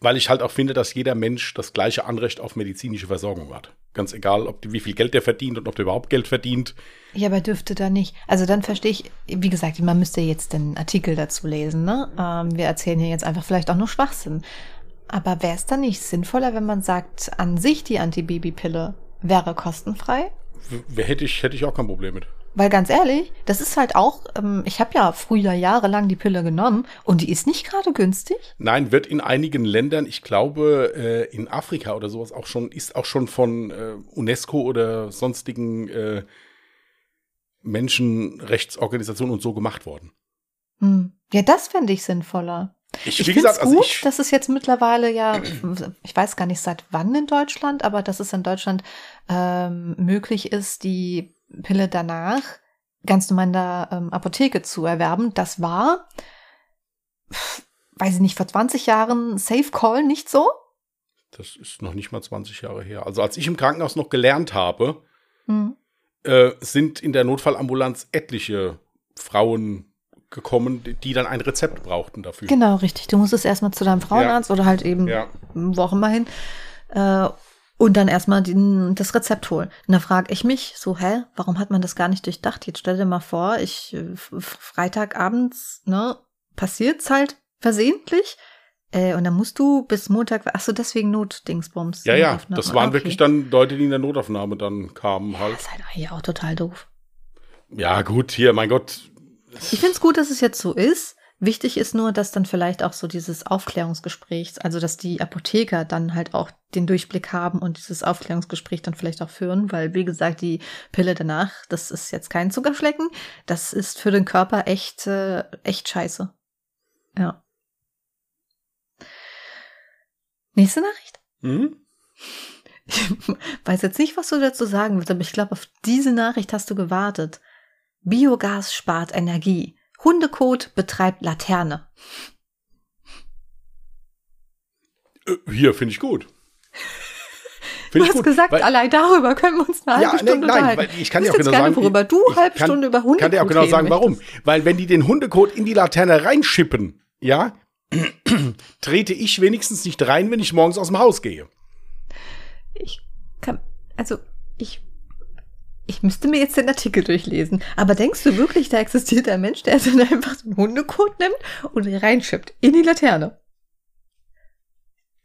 Weil ich halt auch finde, dass jeder Mensch das gleiche Anrecht auf medizinische Versorgung hat. Ganz egal, ob die, wie viel Geld der verdient und ob der überhaupt Geld verdient. Ja, aber dürfte da nicht. Also dann verstehe ich, wie gesagt, man müsste jetzt den Artikel dazu lesen, ne? Ähm, wir erzählen hier jetzt einfach vielleicht auch nur Schwachsinn. Aber wäre es dann nicht sinnvoller, wenn man sagt, an sich die Antibabypille wäre kostenfrei? Hätte ich, hätte ich auch kein Problem mit. Weil ganz ehrlich, das ist halt auch, ähm, ich habe ja früher jahrelang die Pille genommen und die ist nicht gerade günstig. Nein, wird in einigen Ländern, ich glaube äh, in Afrika oder sowas auch schon, ist auch schon von äh, UNESCO oder sonstigen äh, Menschenrechtsorganisationen und so gemacht worden. Hm. Ja, das fände ich sinnvoller. Ich, Ich finde es also gut, ich, dass es jetzt mittlerweile ja, ich weiß gar nicht seit wann in Deutschland, aber dass es in Deutschland ähm, möglich ist, die Pille danach ganz normal in der ähm, Apotheke zu erwerben. Das war, weiß ich nicht, vor 20 Jahren Safe Call nicht so. das ist noch nicht mal 20 Jahre her. Also als ich im Krankenhaus noch gelernt habe, Hm. äh, sind in der Notfallambulanz etliche Frauen gekommen, die- dann ein Rezept brauchten dafür. Genau, richtig. Du musstest erstmal zu deinem Frauenarzt oder halt eben Ja. wo auch immer hin. Äh, und dann erstmal den, das Rezept holen. Und da frage ich mich so, hä, warum hat man das gar nicht durchdacht? Jetzt stell dir mal vor, ich äh, Freitagabends, ne, passiert's halt versehentlich. Äh, und dann musst du bis Montag, ach so, deswegen Notdingsbums. Ja, ja, das waren Okay. wirklich dann Leute, die in der Notaufnahme dann kamen halt. Das ist halt eigentlich auch total doof. Ja, gut, hier, mein Gott. Ich finde es gut, dass es jetzt so ist. Wichtig ist nur, dass dann vielleicht auch so dieses Aufklärungsgespräch, also dass die Apotheker dann halt auch den Durchblick haben und dieses Aufklärungsgespräch dann vielleicht auch führen, weil wie gesagt, die Pille danach, das ist jetzt kein Zuckerschlecken, das ist für den Körper echt, äh, echt scheiße. Ja. Nächste Nachricht. Mhm. Ich weiß jetzt nicht, was du dazu sagen willst, aber ich glaube, auf diese Nachricht hast du gewartet. Biogas spart Energie. Hundekot betreibt Laterne. Äh, hier, finde ich gut. Find du hast gut, gesagt, allein darüber können wir uns eine halbe ja, Stunde nein, unterhalten. Weil ich kann ja auch genau sagen, worüber du eine halbe kann, Stunde über Hundekot kann dir auch genau sagen, warum. Weil wenn die den Hundekot in die Laterne reinschippen, ja, trete ich wenigstens nicht rein, wenn ich morgens aus dem Haus gehe. Ich kann, also ich ich müsste mir jetzt den Artikel durchlesen. Aber denkst du wirklich, da existiert ein Mensch, der dann einfach so einen Hundekot nimmt und reinschippt in die Laterne?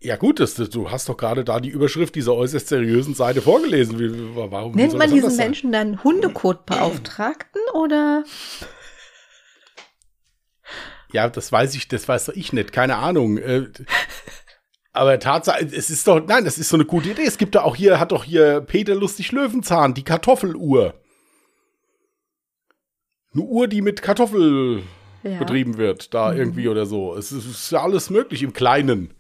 Ja gut, das, du hast doch gerade da die Überschrift dieser äußerst seriösen Seite vorgelesen. Wie, warum, Nennt man diesen Menschen dann Hundekotbeauftragten oder? Ja, das weiß ich, das weiß ich nicht, keine Ahnung. Aber Tatsache, es ist doch, nein, das ist so eine gute Idee. Es gibt da auch hier, hat doch hier Peter Lustig Löwenzahn, die Kartoffeluhr. Eine Uhr, die mit Kartoffel ja. betrieben wird, da mhm. irgendwie oder so. Es ist, es ist ja alles möglich im Kleinen.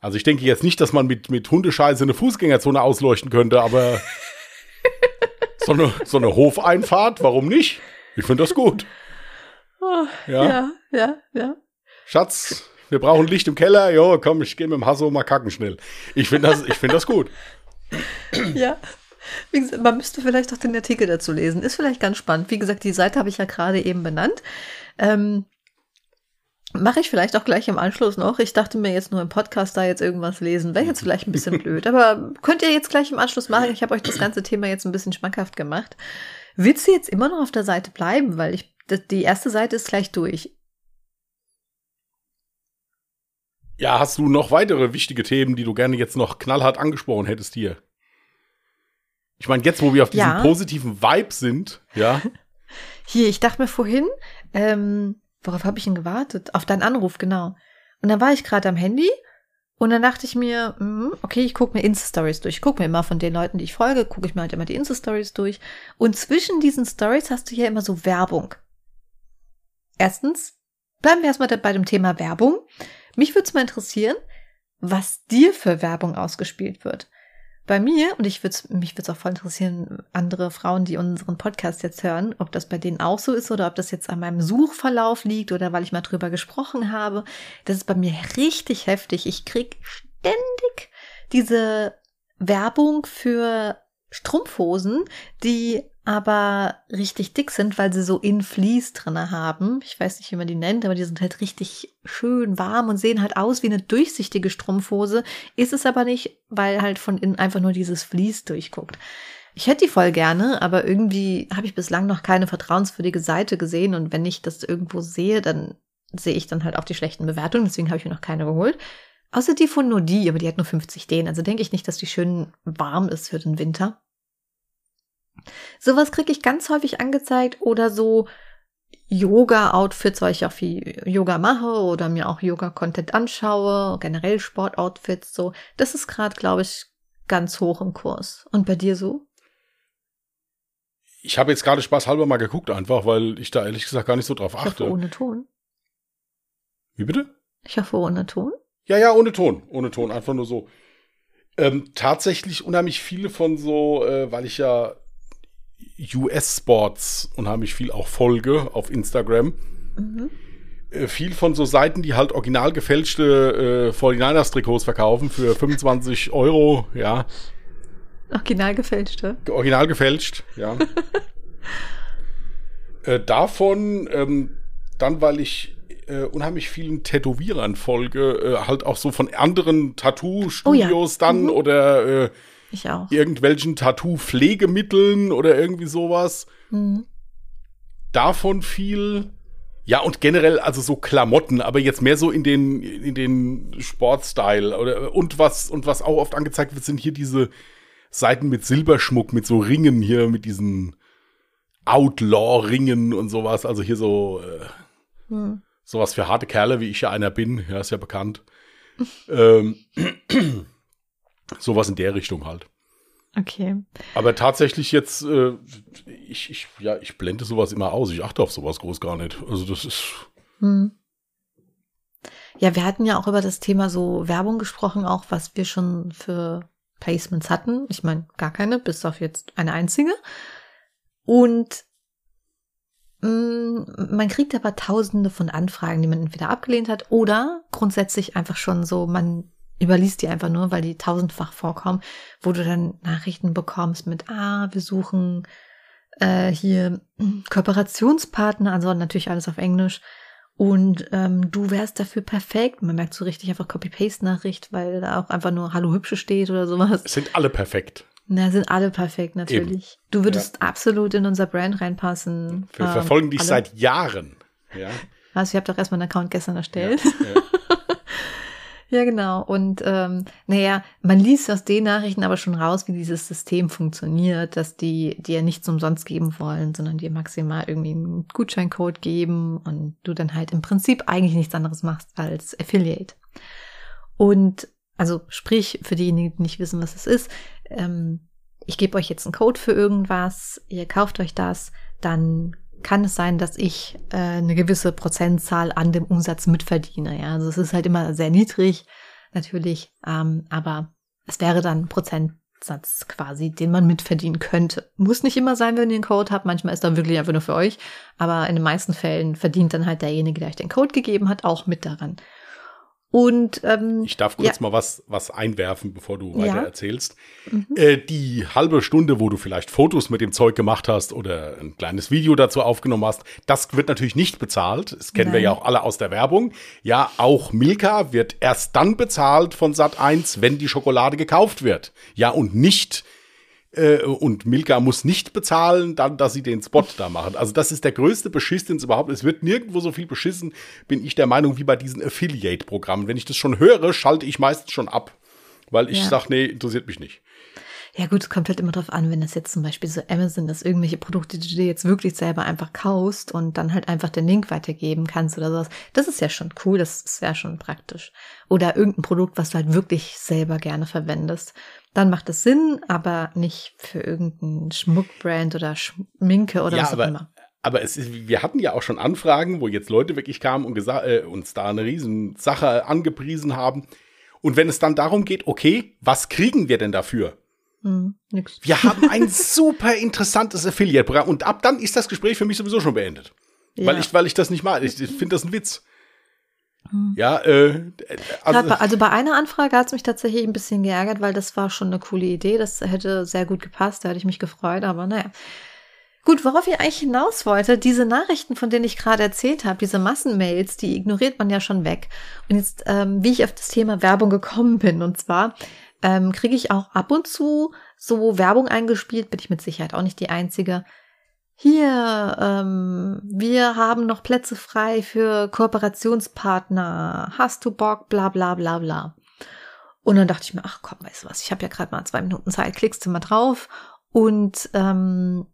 Also ich denke jetzt nicht, dass man mit, mit Hundescheiße eine Fußgängerzone ausleuchten könnte, aber so, eine, so eine Hofeinfahrt, warum nicht? Ich finde das gut. Oh, ja, ja, ja. ja. Schatz, wir brauchen Licht im Keller. Jo, komm, ich gehe mit dem Hasso mal kacken schnell. Ich finde das, find das gut. Ja. Wie gesagt, man müsste vielleicht auch den Artikel dazu lesen. Ist vielleicht ganz spannend. Wie gesagt, die Seite habe ich ja gerade eben benannt. Ähm, Mache ich vielleicht auch gleich im Anschluss noch. Ich dachte mir jetzt nur im Podcast da jetzt irgendwas lesen. Wäre jetzt vielleicht ein bisschen blöd. Aber könnt ihr jetzt gleich im Anschluss machen. Ich habe euch das ganze Thema jetzt ein bisschen schmackhaft gemacht. Willst du jetzt immer noch auf der Seite bleiben? Weil ich, die erste Seite ist gleich durch. Ja, hast du noch weitere wichtige Themen, die du gerne jetzt noch knallhart angesprochen hättest hier? Ich meine, jetzt, wo wir auf diesem ja. positiven Vibe sind, ja. Hier, ich dachte mir vorhin, ähm, worauf habe ich denn gewartet? Auf deinen Anruf, genau. Und dann war ich gerade am Handy und dann dachte ich mir, mh, okay, ich gucke mir Insta-Stories durch. Ich gucke mir immer von den Leuten, die ich folge, gucke ich mir halt immer die Insta-Stories durch. Und zwischen diesen Stories hast du hier immer so Werbung. Erstens, bleiben wir erstmal bei dem Thema Werbung. Mich würde es mal interessieren, was dir für Werbung ausgespielt wird. Bei mir, und ich würd's, mich würde es auch voll interessieren, andere Frauen, die unseren Podcast jetzt hören, ob das bei denen auch so ist oder ob das jetzt an meinem Suchverlauf liegt oder weil ich mal drüber gesprochen habe. Das ist bei mir richtig heftig. Ich krieg ständig diese Werbung für Strumpfhosen, die aber richtig dick sind, weil sie so in Vlies drinne haben. Ich weiß nicht, wie man die nennt, aber die sind halt richtig schön warm und sehen halt aus wie eine durchsichtige Strumpfhose. Ist es aber nicht, weil halt von innen einfach nur dieses Vlies durchguckt. Ich hätte die voll gerne, aber irgendwie habe ich bislang noch keine vertrauenswürdige Seite gesehen und wenn ich das irgendwo sehe, dann sehe ich dann halt auch die schlechten Bewertungen, deswegen habe ich mir noch keine geholt. Außer die von Nodi, aber die hat nur 50 D, also denke ich nicht, dass die schön warm ist für den Winter. Sowas kriege ich ganz häufig angezeigt oder so Yoga-Outfits, weil ich auch viel Yoga mache oder mir auch Yoga-Content anschaue, generell Sport-Outfits, so. Das ist gerade, glaube ich, ganz hoch im Kurs. Und bei dir so? Ich habe jetzt gerade spaßhalber mal geguckt, einfach, weil ich da ehrlich gesagt gar nicht so drauf achte. Ich hoffe ohne Ton. Wie bitte? Ich hoffe ohne Ton. Ja, ja, ohne Ton. Ohne Ton, einfach nur so. Ähm, tatsächlich unheimlich viele von so, äh, weil ich ja US-Sports unheimlich viel auch folge auf Instagram. Mhm. Äh, viel von so Seiten, die halt original gefälschte äh, 49ers-Trikots verkaufen für 25 Euro, ja. Original gefälschte? Original gefälscht, ja. äh, davon, ähm, dann, weil ich äh, unheimlich vielen Tätowierern folge, äh, halt auch so von anderen Tattoo-Studios oh ja. dann mhm. oder äh, ich auch. Irgendwelchen Tattoo-Pflegemitteln oder irgendwie sowas. Mhm. Davon viel. Ja, und generell, also so Klamotten, aber jetzt mehr so in den, in den Sportstyle. Oder, und was, und was auch oft angezeigt wird, sind hier diese Seiten mit Silberschmuck, mit so Ringen hier, mit diesen Outlaw-Ringen und sowas. Also hier so, äh, hm. Sowas für harte Kerle, wie ich ja einer bin, ja, ist ja bekannt. ähm, sowas in der Richtung halt. Okay. Aber tatsächlich jetzt, äh, ich, ich, ja, ich blende sowas immer aus. Ich achte auf sowas groß gar nicht. Also das ist. Hm. Ja, wir hatten ja auch über das Thema so Werbung gesprochen, auch was wir schon für Placements hatten. Ich meine, gar keine, bis auf jetzt eine einzige. Und mh, mm, man kriegt aber tausende von Anfragen, die man entweder abgelehnt hat oder grundsätzlich einfach schon so, man überliest die einfach nur, weil die tausendfach vorkommen, wo du dann Nachrichten bekommst mit, ah, wir suchen äh, hier Kooperationspartner, also natürlich alles auf Englisch. Und ähm, du wärst dafür perfekt. Man merkt so richtig einfach Copy-Paste-Nachricht, weil da auch einfach nur Hallo Hübsche steht oder sowas. Sind alle perfekt. Na, sind alle perfekt, natürlich. Eben. Du würdest ja. absolut in unser Brand reinpassen. Wir ähm, verfolgen dich alle. seit Jahren. Ja. Also, ihr habt doch erstmal einen Account gestern erstellt. Ja, ja. Ja, genau. Und ähm, naja, man liest aus den Nachrichten aber schon raus, wie dieses System funktioniert, dass die dir nichts umsonst geben wollen, sondern dir maximal irgendwie einen Gutscheincode geben und du dann halt im Prinzip eigentlich nichts anderes machst als Affiliate. Und also sprich, für diejenigen, die nicht wissen, was es ist, ähm, ich gebe euch jetzt einen Code für irgendwas, ihr kauft euch das, dann kann es sein, dass ich äh, eine gewisse Prozentzahl an dem Umsatz mitverdiene. Ja, also es ist halt immer sehr niedrig, natürlich, ähm, aber es wäre dann Prozentsatz quasi, den man mitverdienen könnte. Muss nicht immer sein, wenn ihr einen Code habt. Manchmal ist er wirklich einfach nur für euch. Aber in den meisten Fällen verdient dann halt derjenige, der euch den Code gegeben hat, auch mit daran. Und ähm, ich darf kurz ja. mal was, was einwerfen, bevor du weiter ja. erzählst. Mhm. Äh, die halbe Stunde, wo du vielleicht Fotos mit dem Zeug gemacht hast oder ein kleines Video dazu aufgenommen hast, das wird natürlich nicht bezahlt. Das kennen Nein. wir ja auch alle aus der Werbung. Ja, auch Milka wird erst dann bezahlt von Sat 1, wenn die Schokolade gekauft wird. Ja, und nicht äh, und Milka muss nicht bezahlen, dann, dass sie den Spot da machen. Also das ist der größte Beschiss, den es überhaupt Es wird nirgendwo so viel beschissen, bin ich der Meinung, wie bei diesen Affiliate-Programmen. Wenn ich das schon höre, schalte ich meistens schon ab. Weil ich ja. sage, nee, interessiert mich nicht. Ja gut, es kommt halt immer drauf an, wenn das jetzt zum Beispiel so Amazon ist, irgendwelche Produkte, die du dir jetzt wirklich selber einfach kaufst und dann halt einfach den Link weitergeben kannst oder sowas. Das ist ja schon cool, das, wäre schon praktisch. Oder irgendein Produkt, was du halt wirklich selber gerne verwendest dann macht es Sinn, aber nicht für irgendeinen Schmuckbrand oder Schminke oder ja, was auch aber, immer. Aber es ist, wir hatten ja auch schon Anfragen, wo jetzt Leute wirklich kamen und äh, uns da eine riesen Sache angepriesen haben. Und wenn es dann darum geht, okay, was kriegen wir denn dafür? Hm, nix. Wir haben ein super interessantes Affiliate-Programm und ab dann ist das Gespräch für mich sowieso schon beendet. Ja. Weil, ich, weil ich das nicht mal, ich, ich finde das ein Witz. Hm. Ja, äh, also, also bei einer Anfrage hat es mich tatsächlich ein bisschen geärgert, weil das war schon eine coole Idee. Das hätte sehr gut gepasst, da hätte ich mich gefreut, aber naja. Gut, worauf ich eigentlich hinaus wollte, diese Nachrichten, von denen ich gerade erzählt habe, diese Massenmails, die ignoriert man ja schon weg. Und jetzt, ähm, wie ich auf das Thema Werbung gekommen bin, und zwar ähm, kriege ich auch ab und zu so Werbung eingespielt, bin ich mit Sicherheit auch nicht die Einzige, hier, ähm, wir haben noch Plätze frei für Kooperationspartner. Hast du Bock? Bla bla bla bla. Und dann dachte ich mir, ach komm, weißt du was, ich habe ja gerade mal zwei Minuten Zeit, klickst du mal drauf. Und ähm,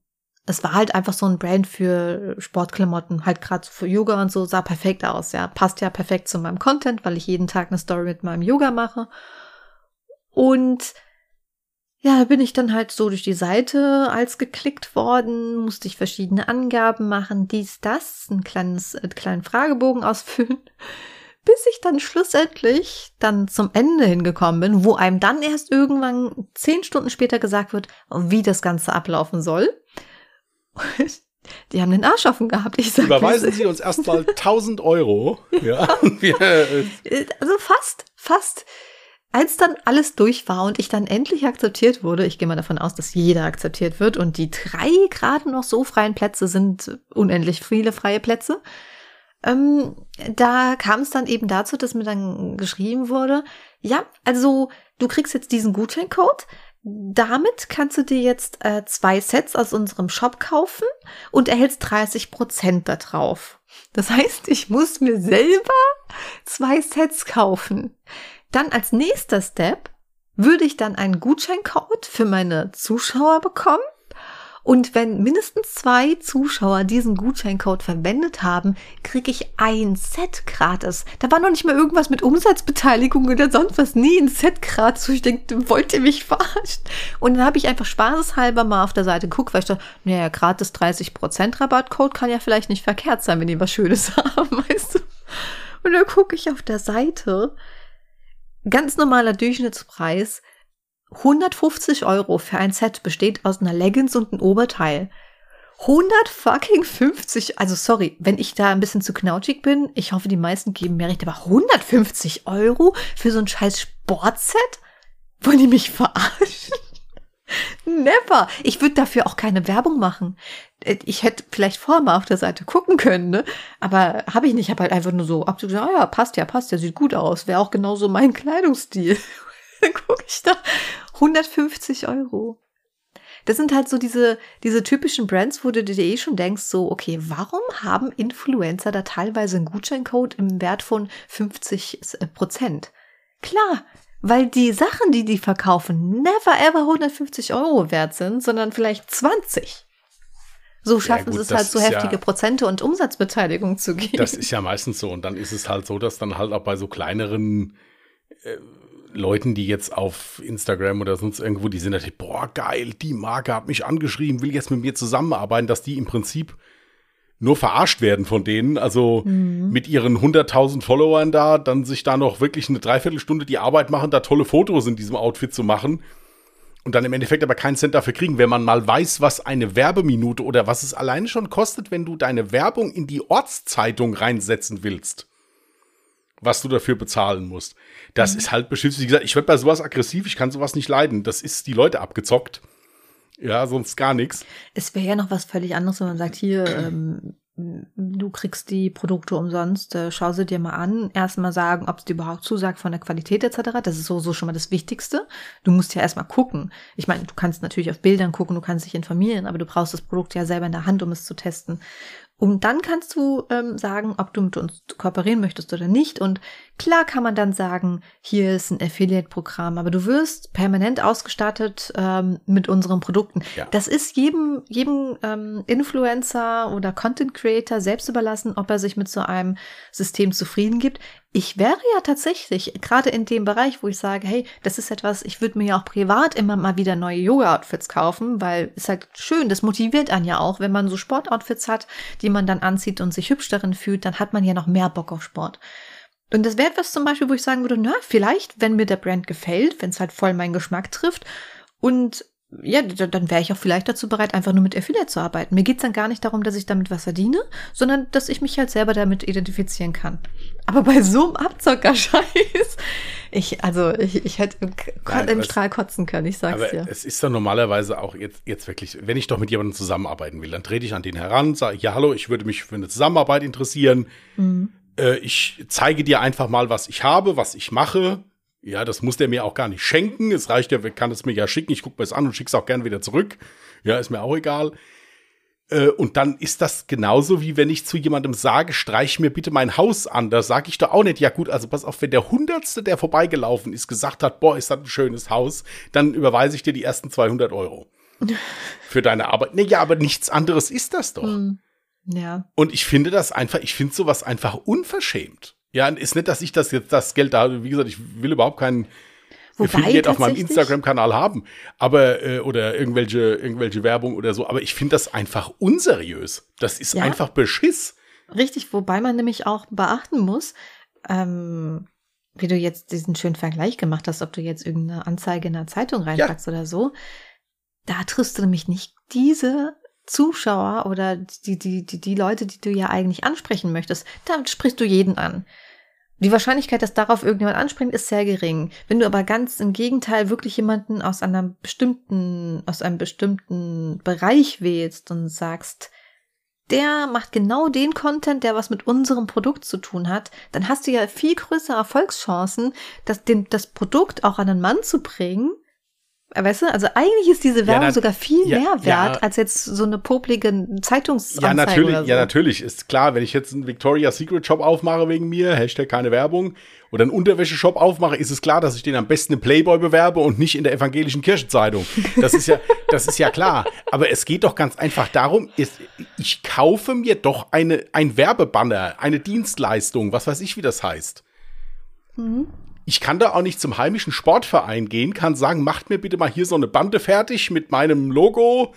es war halt einfach so ein Brand für Sportklamotten, halt gerade für Yoga und so, sah perfekt aus, ja. Passt ja perfekt zu meinem Content, weil ich jeden Tag eine Story mit meinem Yoga mache. Und ja, da bin ich dann halt so durch die Seite als geklickt worden, musste ich verschiedene Angaben machen, dies, das, ein kleines, äh, kleinen Fragebogen ausfüllen, bis ich dann schlussendlich dann zum Ende hingekommen bin, wo einem dann erst irgendwann zehn Stunden später gesagt wird, wie das Ganze ablaufen soll. Die haben den Arsch offen gehabt. Ich sag, Überweisen Sie uns erstmal 1000 Euro. Ja. Äh, also fast, fast. Als dann alles durch war und ich dann endlich akzeptiert wurde, ich gehe mal davon aus, dass jeder akzeptiert wird und die drei gerade noch so freien Plätze sind unendlich viele freie Plätze, ähm, da kam es dann eben dazu, dass mir dann geschrieben wurde, ja, also du kriegst jetzt diesen Gutscheincode, damit kannst du dir jetzt äh, zwei Sets aus unserem Shop kaufen und erhältst 30 Prozent da drauf. Das heißt, ich muss mir selber zwei Sets kaufen. Dann als nächster Step würde ich dann einen Gutscheincode für meine Zuschauer bekommen Und wenn mindestens zwei Zuschauer diesen Gutscheincode verwendet haben, kriege ich ein Set gratis. Da war noch nicht mal irgendwas mit Umsatzbeteiligung oder sonst was. Nie ein Set gratis. Ich denke, wollt ihr mich verarschen? Und dann habe ich einfach spaßeshalber mal auf der Seite geguckt, weil ich dachte, naja, gratis 30% Rabattcode kann ja vielleicht nicht verkehrt sein, wenn die was Schönes haben, weißt du? Und dann gucke ich auf der Seite, ganz normaler Durchschnittspreis, 150 Euro für ein Set besteht aus einer Leggings und einem Oberteil. 100 fucking 50, also sorry, wenn ich da ein bisschen zu knautschig bin, ich hoffe, die meisten geben mir recht, aber 150 Euro für so ein scheiß Sportset? Wollen die mich verarschen? Never. Ich würde dafür auch keine Werbung machen. Äh, ich hätte vielleicht vorher mal auf der Seite gucken können, ne? Aber habe ich nicht. Ich habe halt einfach nur so abgesagt, ah ja, passt ja, passt ja, sieht gut aus. Wäre auch genauso mein Kleidungsstil. Dann gucke ich da 150 Euro. Das sind halt so diese, diese typischen Brands, wo du dir eh schon denkst, so, okay, warum haben Influencer da teilweise einen Gutscheincode im Wert von 50 äh, Prozent? Klar, weil die Sachen, die die verkaufen, never ever 150 Euro wert sind, sondern vielleicht 20. So schaffen ja, gut, sie es halt so heftige ja, Prozente und Umsatzbeteiligung zu geben. Das ist ja meistens so. Und dann ist es halt so, dass dann halt auch bei so kleineren äh, Leuten, die jetzt auf Instagram oder sonst irgendwo, die sind natürlich, boah, geil, die Marke hat mich angeschrieben, will jetzt mit mir zusammenarbeiten, dass die im Prinzip nur verarscht werden von denen. Also mhm. mit ihren 100.000 Followern da, dann sich da noch wirklich eine Dreiviertelstunde die Arbeit machen, da tolle Fotos in diesem Outfit zu machen. Und dann im Endeffekt aber keinen Cent dafür kriegen, wenn man mal weiß, was eine Werbeminute oder was es alleine schon kostet, wenn du deine Werbung in die Ortszeitung reinsetzen willst was du dafür bezahlen musst. Das mhm. ist halt beschissen. Wie gesagt, ich werde bei sowas aggressiv, ich kann sowas nicht leiden. Das ist die Leute abgezockt. Ja, sonst gar nichts. Es wäre ja noch was völlig anderes, wenn man sagt, hier, ähm, du kriegst die Produkte umsonst, äh, schau sie dir mal an, erstmal sagen, ob es dir überhaupt zusagt von der Qualität etc. Das ist so, schon mal das Wichtigste. Du musst ja erstmal gucken. Ich meine, du kannst natürlich auf Bildern gucken, du kannst dich informieren, aber du brauchst das Produkt ja selber in der Hand, um es zu testen. Und dann kannst du ähm, sagen, ob du mit uns kooperieren möchtest oder nicht. Und klar kann man dann sagen, hier ist ein Affiliate-Programm, aber du wirst permanent ausgestattet ähm, mit unseren Produkten. Ja. Das ist jedem, jedem ähm, Influencer oder Content Creator selbst überlassen, ob er sich mit so einem System zufrieden gibt. Ich wäre ja tatsächlich gerade in dem Bereich, wo ich sage, hey, das ist etwas, ich würde mir ja auch privat immer mal wieder neue Yoga-Outfits kaufen, weil es halt schön, das motiviert einen ja auch, wenn man so Sportoutfits hat, die man dann anzieht und sich hübsch darin fühlt, dann hat man ja noch mehr Bock auf Sport. Und das wäre etwas zum Beispiel, wo ich sagen würde, na, vielleicht, wenn mir der Brand gefällt, wenn es halt voll meinen Geschmack trifft und ja, dann wäre ich auch vielleicht dazu bereit, einfach nur mit Affiliate zu arbeiten. Mir geht's dann gar nicht darum, dass ich damit was verdiene, sondern dass ich mich halt selber damit identifizieren kann. Aber bei so einem Abzocker-Scheiß, ich, also ich, ich hätte im, Nein, im Strahl kotzen können, ich sag's aber dir. Es ist doch normalerweise auch jetzt, jetzt wirklich, wenn ich doch mit jemandem zusammenarbeiten will, dann trete ich an den heran, sage, ja, hallo, ich würde mich für eine Zusammenarbeit interessieren. Mhm. Äh, ich zeige dir einfach mal, was ich habe, was ich mache ja, das muss der mir auch gar nicht schenken. Es reicht ja, kann es mir ja schicken. Ich gucke mir es an und schicke es auch gern wieder zurück. Ja, ist mir auch egal. Äh, und dann ist das genauso wie wenn ich zu jemandem sage, streich mir bitte mein Haus an. Da sage ich doch auch nicht, ja gut, also pass auf, wenn der Hundertste, der vorbeigelaufen ist, gesagt hat, boah, ist das ein schönes Haus, dann überweise ich dir die ersten 200 Euro für deine Arbeit. Nee, ja, aber nichts anderes ist das doch. Hm. Ja. Und ich finde das einfach, ich finde sowas einfach unverschämt. Ja, ist nicht, dass ich das jetzt das Geld da, wie gesagt, ich will überhaupt keinen Affiliate auf meinem Instagram-Kanal haben, aber äh, oder irgendwelche irgendwelche Werbung oder so, aber ich finde das einfach unseriös. Das ist ja. einfach Beschiss. Richtig, wobei man nämlich auch beachten muss, ähm, wie du jetzt diesen schönen Vergleich gemacht hast, ob du jetzt irgendeine Anzeige in der Zeitung reinpackst ja. oder so, da triffst du nämlich nicht diese Zuschauer oder die, die, die, die Leute, die du ja eigentlich ansprechen möchtest. Damit sprichst du jeden an. Die Wahrscheinlichkeit, dass darauf irgendjemand anspringt, ist sehr gering. Wenn du aber ganz im Gegenteil wirklich jemanden aus einem bestimmten, aus einem bestimmten Bereich wählst und sagst, der macht genau den Content, der was mit unserem Produkt zu tun hat, dann hast du ja viel größere Erfolgschancen, das, den, das Produkt auch an einen Mann zu bringen, Weißt du, also eigentlich ist diese Werbung ja, sogar viel ja, mehr wert ja, als jetzt so eine poplige Zeitungsanzeige. Ja, natürlich, so. ja, natürlich. Ist klar, wenn ich jetzt einen Victoria's Secret Shop aufmache wegen mir, Hashtag keine Werbung, oder einen Unterwäscheshop aufmache, ist es klar, dass ich den am besten im Playboy bewerbe und nicht in der evangelischen Kirchenzeitung. Das ist ja, das ist ja klar. Aber es geht doch ganz einfach darum, ist, ich kaufe mir doch eine, ein Werbebanner, eine Dienstleistung, was weiß ich, wie das heißt. Mhm. Ich kann da auch nicht zum heimischen Sportverein gehen, kann sagen, macht mir bitte mal hier so eine Bande fertig mit meinem Logo.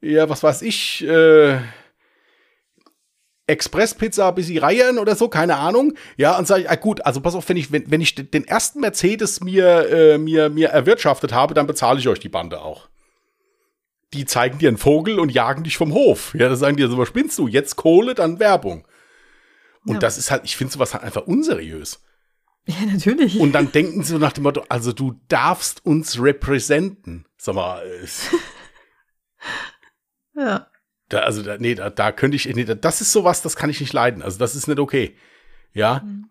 Ja, was weiß ich, äh, Express-Pizza bis sie reihen oder so, keine Ahnung. Ja, und sage ich, ah, gut, also pass auf, wenn ich, wenn, wenn ich den ersten Mercedes mir, äh, mir, mir erwirtschaftet habe, dann bezahle ich euch die Bande auch. Die zeigen dir einen Vogel und jagen dich vom Hof. Ja, da sagen die so, was spinnst du? Jetzt Kohle, dann Werbung. Und ja. das ist halt, ich finde sowas halt einfach unseriös. Ja, natürlich. Und dann denken sie so nach dem Motto, also du darfst uns repräsenten. Sag mal. ja. Da, also, da, nee, da, da könnte ich, nee, das ist sowas, das kann ich nicht leiden. Also, das ist nicht okay. Ja. Mhm.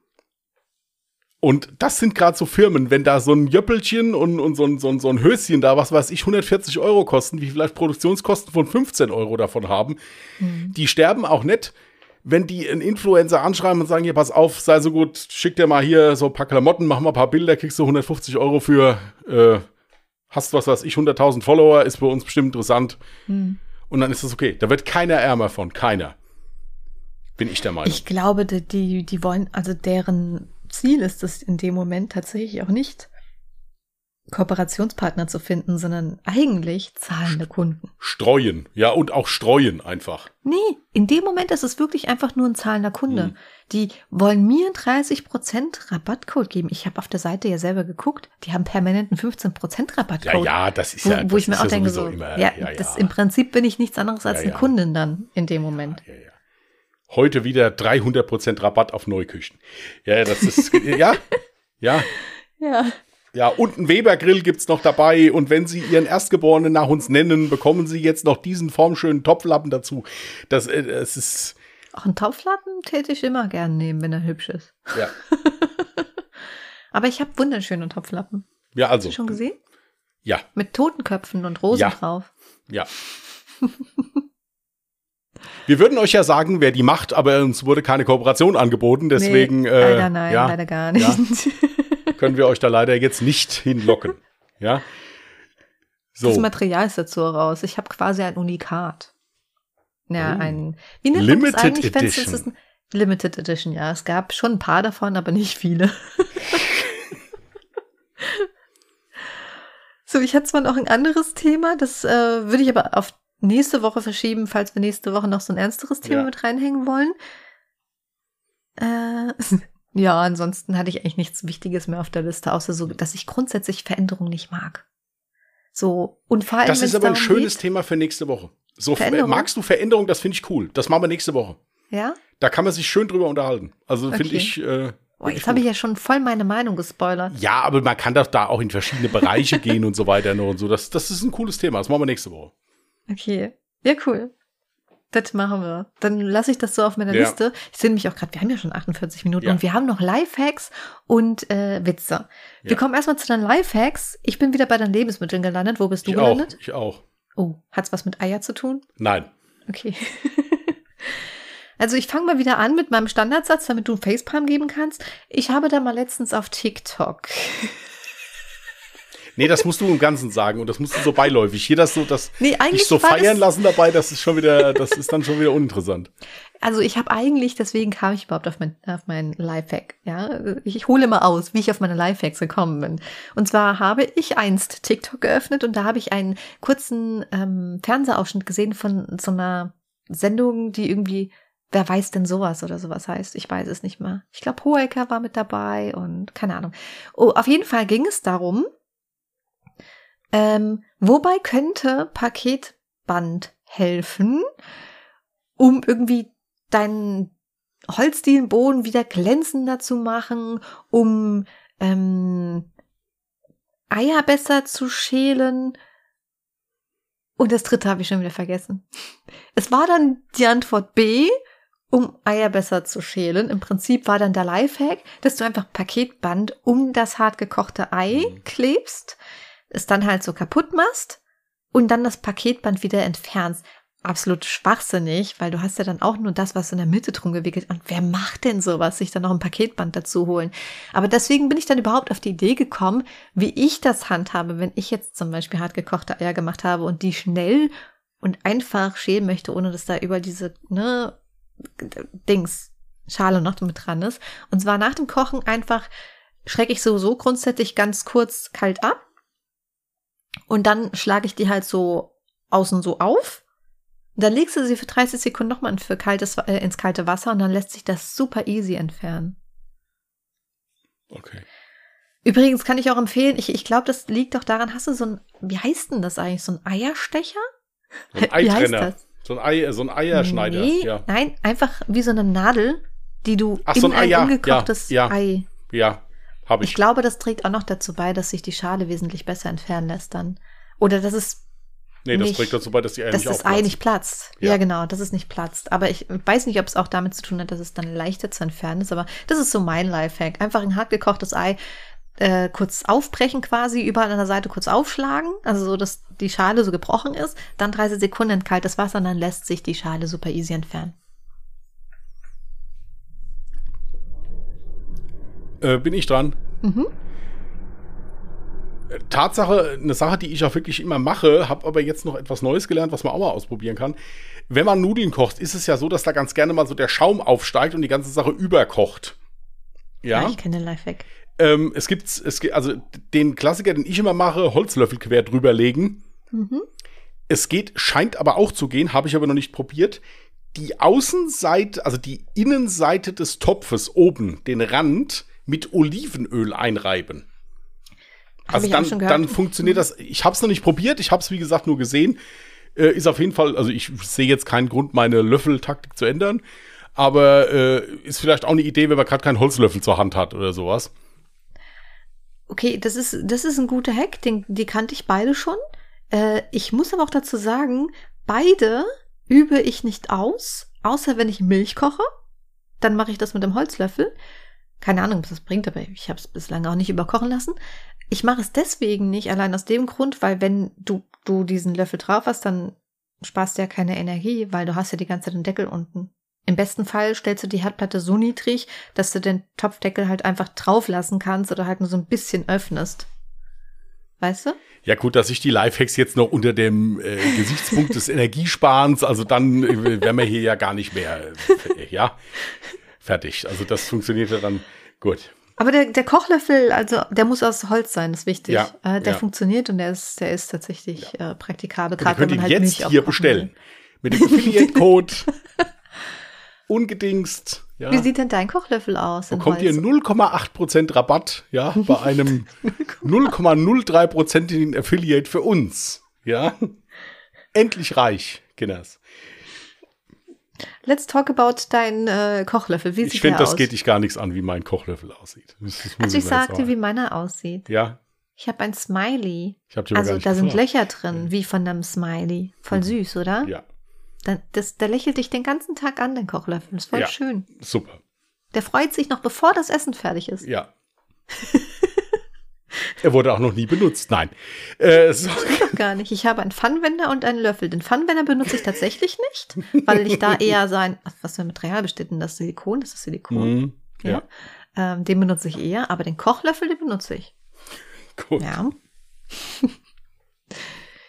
Und das sind gerade so Firmen, wenn da so ein Jöppelchen und, und so, ein, so, ein, so ein Höschen da, was weiß ich, 140 Euro kosten, wie vielleicht Produktionskosten von 15 Euro davon haben, mhm. die sterben auch nicht, wenn die einen Influencer anschreiben und sagen, hier, pass auf, sei so gut, schick dir mal hier so ein paar Klamotten, mach mal ein paar Bilder, kriegst du 150 Euro für, äh, hast was weiß ich, 100.000 Follower, ist für uns bestimmt interessant. Mhm. Und dann ist das okay. Da wird keiner ärmer von, keiner. Bin ich der Meinung. Ich glaube, die, die wollen, also deren Ziel ist es in dem Moment tatsächlich auch nicht, Kooperationspartner zu finden, sondern eigentlich zahlende Kunden. Streuen, ja, und auch streuen einfach. Nee, in dem Moment ist es wirklich einfach nur ein zahlender Kunde. Hm. Die wollen mir 30% Rabattcode geben. Ich habe auf der Seite ja selber geguckt, die haben permanent einen 15% Rabattcode. Ja, ja, das ist ja. Wo, ich mir auch ja denke, so, immer, ja, ja, das im Prinzip bin ich nichts anderes als eine Kundin dann in dem Moment. Ja, ja, Heute wieder 300% Rabatt auf Neuküchen. Ja, das ist, ja, ja. Ja. Ja, und ein Weber-Grill gibt's noch dabei. Und wenn Sie Ihren Erstgeborenen nach uns nennen, bekommen Sie jetzt noch diesen formschönen Topflappen dazu. Das, äh, das ist. Auch einen Topflappen täte ich immer gern nehmen, wenn er hübsch ist. Ja. Aber ich habe wunderschöne Topflappen. Ja, also. Hast du schon gesehen? Ja. Mit Totenköpfen und Rosen ja. drauf. Ja. Wir würden euch ja sagen, wer die macht, aber uns wurde keine Kooperation angeboten, deswegen. Nee, leider äh, nein, ja, leider gar nicht. Ja. können wir euch da leider jetzt nicht hinlocken. Ja. So. Das Material ist dazu raus. Ich habe quasi ein Unikat. Ja, oh. ein. Wie nennt Limited man das Edition. Das ein Limited Edition, ja. Es gab schon ein paar davon, aber nicht viele. so, ich hatte zwar noch ein anderes Thema, das äh, würde ich aber auf nächste Woche verschieben, falls wir nächste Woche noch so ein ernsteres Thema ja. mit reinhängen wollen. Äh, ja, ansonsten hatte ich eigentlich nichts Wichtiges mehr auf der Liste, außer so, dass ich grundsätzlich Veränderung nicht mag. So, und vor allem. Das ist aber ein schönes geht, Thema für nächste Woche. So, magst du Veränderung? Das finde ich cool. Das machen wir nächste Woche. Ja? Da kann man sich schön drüber unterhalten. Also okay. finde ich. Äh, Boah, jetzt habe ich ja schon voll meine Meinung gespoilert. Ja, aber man kann doch da auch in verschiedene Bereiche gehen und so weiter und so. Das, das ist ein cooles Thema. Das machen wir nächste Woche. Okay. Ja, cool. Das machen wir. Dann lasse ich das so auf meiner ja. Liste. Ich sehe nämlich auch gerade, wir haben ja schon 48 Minuten ja. und wir haben noch Lifehacks und äh, Witze. Ja. Wir kommen erstmal zu deinen Lifehacks. Ich bin wieder bei deinen Lebensmitteln gelandet. Wo bist du ich gelandet? Auch. Ich auch. Oh, hat's was mit Eier zu tun? Nein. Okay. also ich fange mal wieder an mit meinem Standardsatz, damit du Facepalm geben kannst. Ich habe da mal letztens auf TikTok Nee, das musst du im Ganzen sagen und das musst du so beiläufig. Hier das so, das nee, dich so feiern lassen dabei, das ist schon wieder, das ist dann schon wieder uninteressant. Also ich habe eigentlich, deswegen kam ich überhaupt auf mein, auf mein Lifehack. Ja, ich hole mal aus, wie ich auf meine Lifehacks gekommen bin. Und zwar habe ich einst TikTok geöffnet und da habe ich einen kurzen ähm, Fernsehausschnitt gesehen von so einer Sendung, die irgendwie Wer weiß denn sowas oder sowas heißt? Ich weiß es nicht mehr. Ich glaube, Hohecker war mit dabei und keine Ahnung. Oh, auf jeden Fall ging es darum, ähm, wobei könnte Paketband helfen, um irgendwie deinen Holzdielenboden wieder glänzender zu machen, um ähm, Eier besser zu schälen. Und das dritte habe ich schon wieder vergessen. Es war dann die Antwort B, um Eier besser zu schälen. Im Prinzip war dann der Lifehack, dass du einfach Paketband um das hart gekochte Ei mhm. Es dann halt so kaputt machst und dann das Paketband wieder entfernst. absolut schwachsinnig, weil du hast ja dann auch nur das, was in der Mitte drum gewickelt. Und wer macht denn sowas, sich dann noch ein Paketband dazu holen? Aber deswegen bin ich dann überhaupt auf die Idee gekommen, wie ich das handhabe, wenn ich jetzt zum Beispiel hart gekochte Eier gemacht habe und die schnell und einfach schälen möchte, ohne dass da über diese, ne, Dings, Schale noch mit dran ist. Und zwar nach dem Kochen einfach schrecke ich sowieso grundsätzlich ganz kurz kalt ab. Und dann schlage ich die halt so außen so auf dann legst du sie für 30 Sekunden nochmal für kaltes, äh, ins kalte Wasser und dann lässt sich das super easy entfernen. Okay. Übrigens kann ich auch empfehlen, ich, ich glaube, das liegt doch daran, hast du so ein, wie heißt denn das eigentlich, so ein Eierstecher? So ein Eitrenner. So ein, Ei, so ein Eierschneider. Nee, ja. Nein, einfach wie so eine Nadel, die du Ach, in so ein, ungekochtes ja, ja, Ei. Ja, habe ich. Ich glaube, das trägt auch noch dazu bei, dass sich die Schale wesentlich besser entfernen lässt dann. Oder dass es Nee, das nicht, trägt dazu bei, dass die Eier dass nicht das Ei nicht platzt. Ja. ja. genau, dass es nicht platzt. Aber ich weiß nicht, ob es auch damit zu tun hat, dass es dann leichter zu entfernen ist. Aber das ist so mein Lifehack. Einfach ein hart gekochtes Ei äh, kurz aufbrechen quasi, überall an der Seite kurz aufschlagen. Also so, dass die Schale so gebrochen ist. Dann 30 Sekunden in kaltes Wasser und dann lässt sich die Schale super easy entfernen. Äh, bin ich dran? Mhm. Tatsache, eine Sache, die ich auch wirklich immer mache, habe aber jetzt noch etwas Neues gelernt, was man auch mal ausprobieren kann. Wenn man Nudeln kocht, ist es ja so, dass da ganz gerne mal so der Schaum aufsteigt und die ganze Sache überkocht. Ja. ja ich kenne den Lifehack. Ähm, es gibt, es gibt, also den Klassiker, den ich immer mache, Holzlöffel quer drüber legen. Mhm. Es geht, scheint aber auch zu gehen, habe ich aber noch nicht probiert. Die Außenseite, also die Innenseite des Topfes oben, den Rand, mit Olivenöl einreiben. Also dann, dann funktioniert das. Ich habe es noch nicht probiert. Ich habe es wie gesagt nur gesehen. Äh, ist auf jeden Fall. Also ich sehe jetzt keinen Grund, meine Löffeltaktik zu ändern. Aber äh, ist vielleicht auch eine Idee, wenn man gerade keinen Holzlöffel zur Hand hat oder sowas. Okay, das ist das ist ein guter Hack. Den, die kannte ich beide schon. Äh, ich muss aber auch dazu sagen, beide übe ich nicht aus, außer wenn ich Milch koche. Dann mache ich das mit dem Holzlöffel. Keine Ahnung, was das bringt, aber ich habe es bislang auch nicht überkochen lassen. Ich mache es deswegen nicht, allein aus dem Grund, weil wenn du, du diesen Löffel drauf hast, dann sparst du ja keine Energie, weil du hast ja die ganze Zeit den Deckel unten. Im besten Fall stellst du die Herdplatte so niedrig, dass du den Topfdeckel halt einfach drauf lassen kannst oder halt nur so ein bisschen öffnest. Weißt du? Ja, gut, dass ich die Lifehacks jetzt noch unter dem äh, Gesichtspunkt des Energiesparens, also dann äh, wären wir hier ja gar nicht mehr, äh, ja, fertig. Also das funktioniert ja dann gut. Aber der, der Kochlöffel, also der muss aus Holz sein, ist wichtig. Ja, äh, der ja. funktioniert und der ist, der ist tatsächlich ja. äh, praktikabel. Gerade wenn man halt jetzt Milch hier bestellen. Will. Mit dem Affiliate-Code. ungedingst. Ja. Wie sieht denn dein Kochlöffel aus? Bekommt ihr 0,8% Rabatt, ja, bei einem 0,03%igen Affiliate für uns. Ja. Endlich reich, Kinders. Let's talk about deinen äh, Kochlöffel. Wie ich finde, das geht dich gar nichts an, wie mein Kochlöffel aussieht. also ich sag dir, wie meiner aussieht. Ja. Ich habe ein Smiley. Ich hab also da sind gefragt. Löcher drin, wie von einem Smiley. Voll mhm. süß, oder? Ja. Da, das, der lächelt dich den ganzen Tag an, dein Kochlöffel. Das ist voll ja, schön. Super. Der freut sich noch, bevor das Essen fertig ist. Ja. Er wurde auch noch nie benutzt. Nein. Äh, so. Gar nicht. Ich habe einen Pfannenwender und einen Löffel. Den Pfannenwender benutze ich tatsächlich nicht, weil ich da eher so ein, was für ein Material besteht denn das? Silikon? Das ist Silikon. Mm, ja. ja. Ähm, den benutze ich eher, aber den Kochlöffel, den benutze ich. Gut. Ja.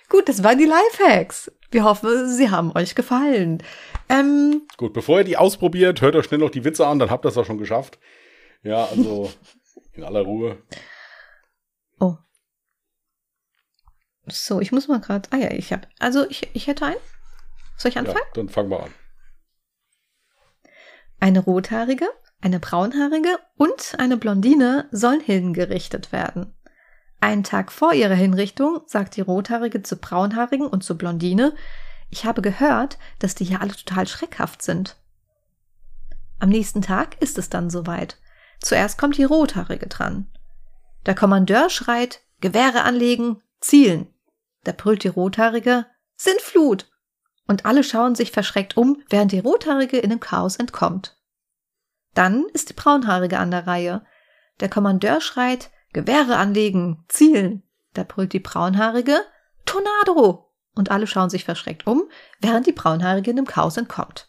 Gut, das waren die Lifehacks. Wir hoffen, sie haben euch gefallen. Ähm, Gut, bevor ihr die ausprobiert, hört euch schnell noch die Witze an, dann habt ihr es auch schon geschafft. Ja, also in aller Ruhe. Oh. So, ich muss mal gerade. Ah ja, ich habe. Also ich, ich hätte einen. Soll ich anfangen? Ja, dann fangen wir an. Eine rothaarige, eine braunhaarige und eine Blondine sollen hingerichtet werden. Einen Tag vor ihrer Hinrichtung sagt die rothaarige zur braunhaarigen und zur Blondine, ich habe gehört, dass die hier alle total schreckhaft sind. Am nächsten Tag ist es dann soweit. Zuerst kommt die rothaarige dran. Der Kommandeur schreit, Gewehre anlegen, zielen. Da brüllt die Rothaarige, Sintflut! Und alle schauen sich verschreckt um, während die Rothaarige in dem Chaos entkommt. Dann ist die Braunhaarige an der Reihe. Der Kommandeur schreit, Gewehre anlegen, zielen. Da brüllt die Braunhaarige, Tornado! und alle schauen sich verschreckt um, während die Braunhaarige dem Chaos entkommt.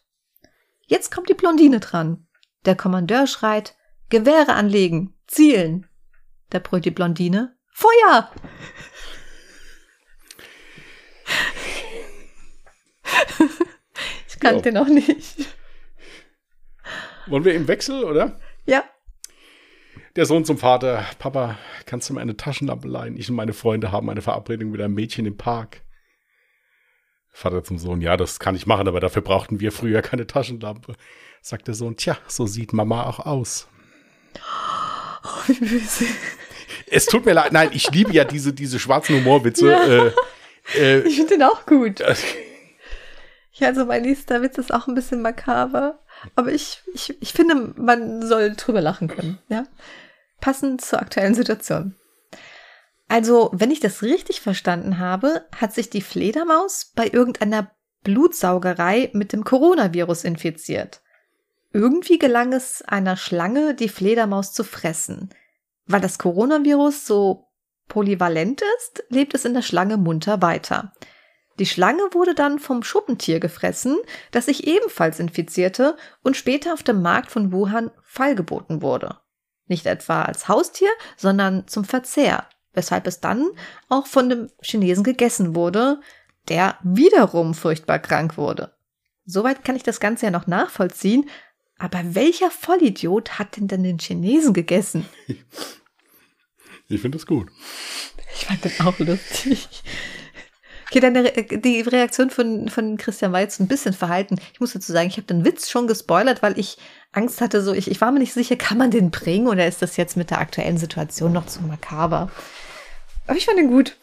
Jetzt kommt die Blondine dran. Der Kommandeur schreit, Gewehre anlegen, zielen. Da brüllt die Blondine, Feuer! ich kannte noch nicht. Wollen wir im Wechsel, oder? Ja. Der Sohn zum Vater. Papa, kannst du mir eine Taschenlampe leihen? Ich und meine Freunde haben eine Verabredung mit einem Mädchen im Park. Vater zum Sohn, ja, das kann ich machen, aber dafür brauchten wir früher keine Taschenlampe. Sagt der Sohn, tja, so sieht Mama auch aus. Oh, wie böse. Es tut mir leid, nein, ich liebe ja diese, diese schwarzen Humorwitze. Ja. Äh, äh, ich finde den auch gut. ja, also mein nächster Witz ist auch ein bisschen makaber. Aber ich, ich, ich finde, man soll drüber lachen können, ja. Passend zur aktuellen Situation. Also, wenn ich das richtig verstanden habe, hat sich die Fledermaus bei irgendeiner Blutsaugerei mit dem Coronavirus infiziert. Irgendwie gelang es einer Schlange, die Fledermaus zu fressen. Weil das Coronavirus so polyvalent ist, lebt es in der Schlange munter weiter. Die Schlange wurde dann vom Schuppentier gefressen, das sich ebenfalls infizierte und später auf dem Markt von Wuhan feilgeboten wurde. Nicht etwa als Haustier, sondern zum Verzehr, weshalb es dann auch von dem Chinesen gegessen wurde, der wiederum furchtbar krank wurde. Soweit kann ich das Ganze ja noch nachvollziehen, aber welcher Vollidiot hat denn denn den Chinesen gegessen? Ich finde das gut. Ich fand den auch lustig. Okay, deine, die Reaktion von, von Christian war jetzt ein bisschen verhalten. Ich muss dazu sagen, ich habe den Witz schon gespoilert, weil ich Angst hatte, so ich, ich war mir nicht sicher, kann man den bringen oder ist das jetzt mit der aktuellen Situation noch zu makaber? Aber ich fand den gut.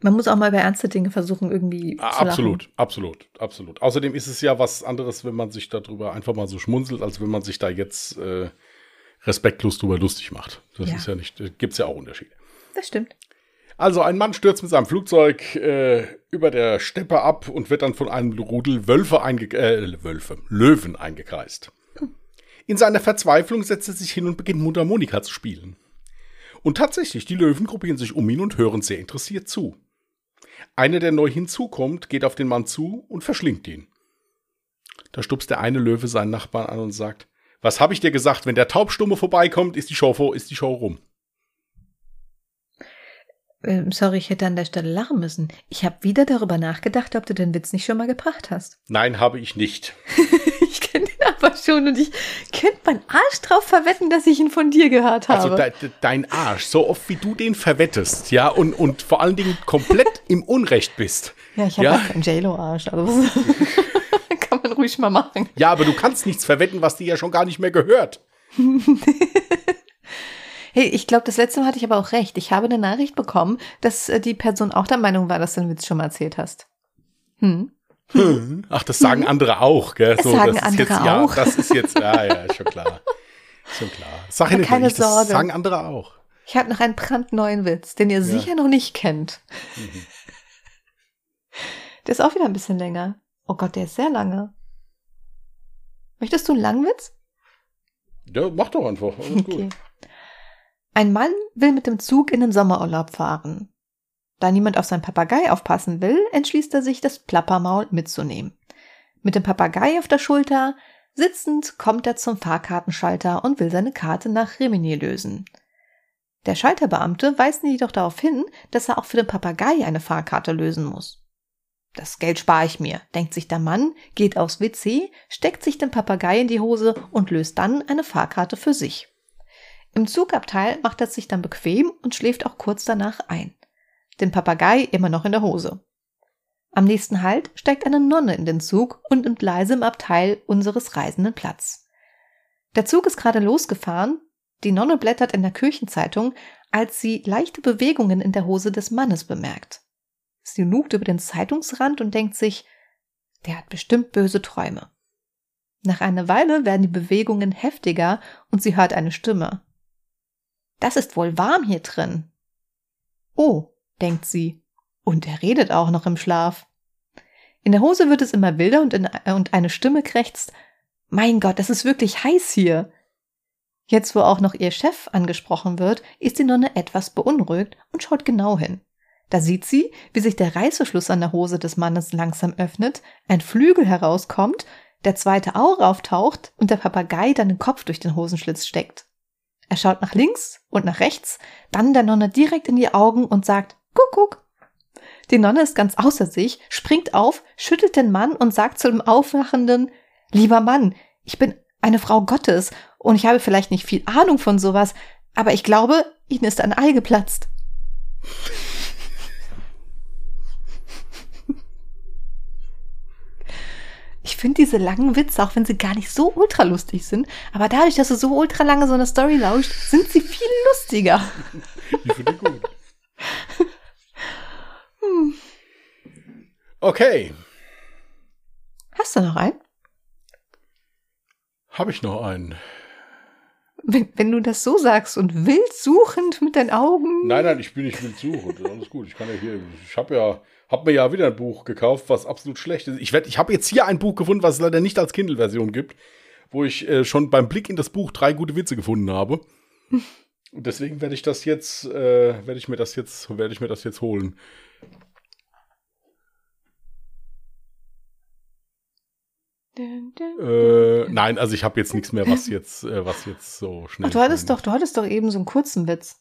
Man muss auch mal bei ernste Dinge versuchen, irgendwie ah, zu Absolut, lachen. absolut, absolut. Außerdem ist es ja was anderes, wenn man sich darüber einfach mal so schmunzelt, als wenn man sich da jetzt äh, respektlos drüber lustig macht. Das ja. ist ja nicht, gibt es ja auch Unterschiede. Das stimmt. Also ein Mann stürzt mit seinem Flugzeug äh, über der Steppe ab und wird dann von einem Rudel Wölfe, einge äh, Wölfe Löwen eingekreist. In seiner Verzweiflung setzt er sich hin und beginnt Mundharmonika zu spielen. Und tatsächlich, die Löwen gruppieren sich um ihn und hören sehr interessiert zu. Einer, der neu hinzukommt, geht auf den Mann zu und verschlingt ihn. Da stupst der eine Löwe seinen Nachbarn an und sagt, was habe ich dir gesagt, wenn der Taubstumme vorbeikommt, ist die Show, ist die Show rum. Ähm, sorry, ich hätte an der Stelle lachen müssen. Ich habe wieder darüber nachgedacht, ob du den Witz nicht schon mal gebracht hast. Nein, habe ich nicht. ich kenne den aber schon und ich könnte meinen Arsch drauf verwetten, dass ich ihn von dir gehört also habe. Also de, de, dein Arsch, so oft wie du den verwettest, ja, und, und vor allen Dingen komplett im Unrecht bist. Ja, ich habe ja? keinen JLo-Arsch, also kann man ruhig mal machen. Ja, aber du kannst nichts verwetten, was dir ja schon gar nicht mehr gehört. Hey, ich glaube, das letzte Mal hatte ich aber auch recht. Ich habe eine Nachricht bekommen, dass äh, die Person auch der Meinung war, dass du den Witz schon mal erzählt hast. Hm. Hm. Ach, das sagen hm. andere auch, gell? Das so, sagen das andere jetzt, auch. Ja, das ist jetzt, ja, ja, schon klar. schon klar. Sag Aber keine nicht, Sorge. Das sagen andere auch. Ich habe noch einen brandneuen Witz, den ihr ja. sicher noch nicht kennt. Mhm. Der ist auch wieder ein bisschen länger. Oh Gott, der ist sehr lange. Möchtest du einen langen Witz? Ja, mach doch einfach. Alles okay. Gut. Ein Mann will mit dem Zug in den Sommerurlaub fahren. Da niemand auf seinen Papagei aufpassen will, entschließt er sich, das Plappermaul mitzunehmen. Mit dem Papagei auf der Schulter, sitzend, kommt er zum Fahrkartenschalter und will seine Karte nach Rimini lösen. Der Schalterbeamte weist ihn jedoch darauf hin, dass er auch für den Papagei eine Fahrkarte lösen muss. Das Geld spare ich mir, denkt sich der Mann, geht aufs WC, steckt sich den Papagei in die Hose und löst dann eine Fahrkarte für sich. Im Zugabteil macht er sich dann bequem und schläft auch kurz danach ein. Den Papagei immer noch in der Hose. Am nächsten Halt steigt eine Nonne in den Zug und nimmt leise im Abteil unseres Reisenden Platz. Der Zug ist gerade losgefahren, die Nonne blättert in der Kirchenzeitung, als sie leichte Bewegungen in der Hose des Mannes bemerkt. Sie lugt über den Zeitungsrand und denkt sich, der hat bestimmt böse Träume. Nach einer Weile werden die Bewegungen heftiger und sie hört eine Stimme. Das ist wohl warm hier drin. Oh, denkt sie. Und er redet auch noch im Schlaf. In der Hose wird es immer wilder und, in, äh, und eine Stimme krächzt. Mein Gott, das ist wirklich heiß hier. Jetzt, wo auch noch ihr Chef angesprochen wird, ist die Nonne etwas beunruhigt und schaut genau hin. Da sieht sie, wie sich der Reißverschluss an der Hose des Mannes langsam öffnet, ein Flügel herauskommt, der zweite Auge auftaucht und der Papagei dann den Kopf durch den Hosenschlitz steckt. Er schaut nach links und nach rechts, dann der Nonne direkt in die Augen und sagt Kuckuck. Die Nonne ist ganz außer sich, springt auf, schüttelt den Mann und sagt zu dem Aufwachenden Lieber Mann, ich bin eine Frau Gottes und ich habe vielleicht nicht viel Ahnung von sowas, aber ich glaube, Ihnen ist ein Ei geplatzt. Ich finde diese langen Witze, auch wenn sie gar nicht so ultra lustig sind, aber dadurch, dass du so ultra lange so eine Story lauscht, sind sie viel lustiger. Ich finde die gut. hm. Okay. Hast du noch einen? Habe ich noch einen? Wenn, wenn du das so sagst und wild suchend mit deinen Augen. Nein, nein, ich bin nicht wild suchend. Alles gut. Ich kann ja hier, ich habe ja, habe mir ja wieder ein Buch gekauft, was absolut schlecht ist. Ich ich habe jetzt hier ein Buch gefunden, was es leider nicht als Kindle-Version gibt, wo ich äh, schon beim Blick in das Buch drei gute Witze gefunden habe. Und deswegen werde ich das jetzt, äh, werde ich mir das jetzt, werde ich mir das jetzt holen. Äh, nein, also ich habe jetzt nichts mehr, was jetzt, äh, was jetzt so schnell. Ach, du hattest doch, du hattest doch eben so einen kurzen Witz.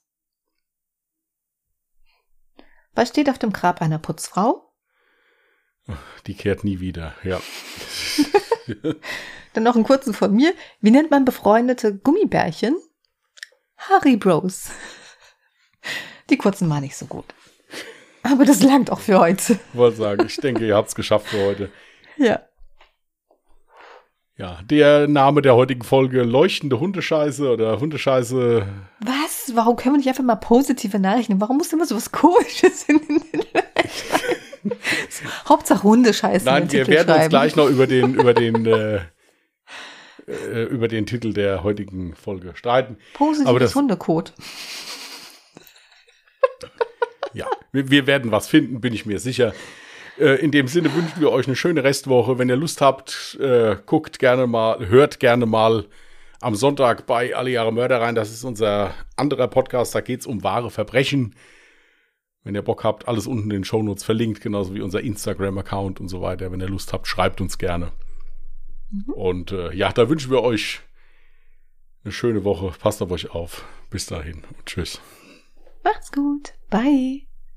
Was steht auf dem Grab einer Putzfrau? Die kehrt nie wieder, ja. Dann noch einen kurzen von mir. Wie nennt man befreundete Gummibärchen? Harry Bros. Die kurzen war nicht so gut. Aber das langt auch für heute. Ich wollte sagen, ich denke, ihr habt es geschafft für heute. Ja. Ja, der Name der heutigen Folge leuchtende Hundescheiße oder Hundescheiße. Was? Warum können wir nicht einfach mal positive Nachrichten? Warum muss immer so was Komisches in den Hauptsache Hundescheiße. Nein, wir werden schreiben. uns gleich noch über den, über den, äh, äh, über den Titel der heutigen Folge streiten. Positives Aber das, Hundekot. ja, wir, wir werden was finden, bin ich mir sicher. Äh, in dem Sinne wünschen wir euch eine schöne Restwoche. Wenn ihr Lust habt, äh, guckt gerne mal, hört gerne mal am Sonntag bei Alle Jahre Mörder rein. Das ist unser anderer Podcast. Da geht es um wahre Verbrechen. Wenn ihr Bock habt, alles unten in den Shownotes verlinkt, genauso wie unser Instagram-Account und so weiter. Wenn ihr Lust habt, schreibt uns gerne. Mhm. Und äh, ja, da wünschen wir euch eine schöne Woche. Passt auf euch auf. Bis dahin und tschüss. Macht's gut. Bye.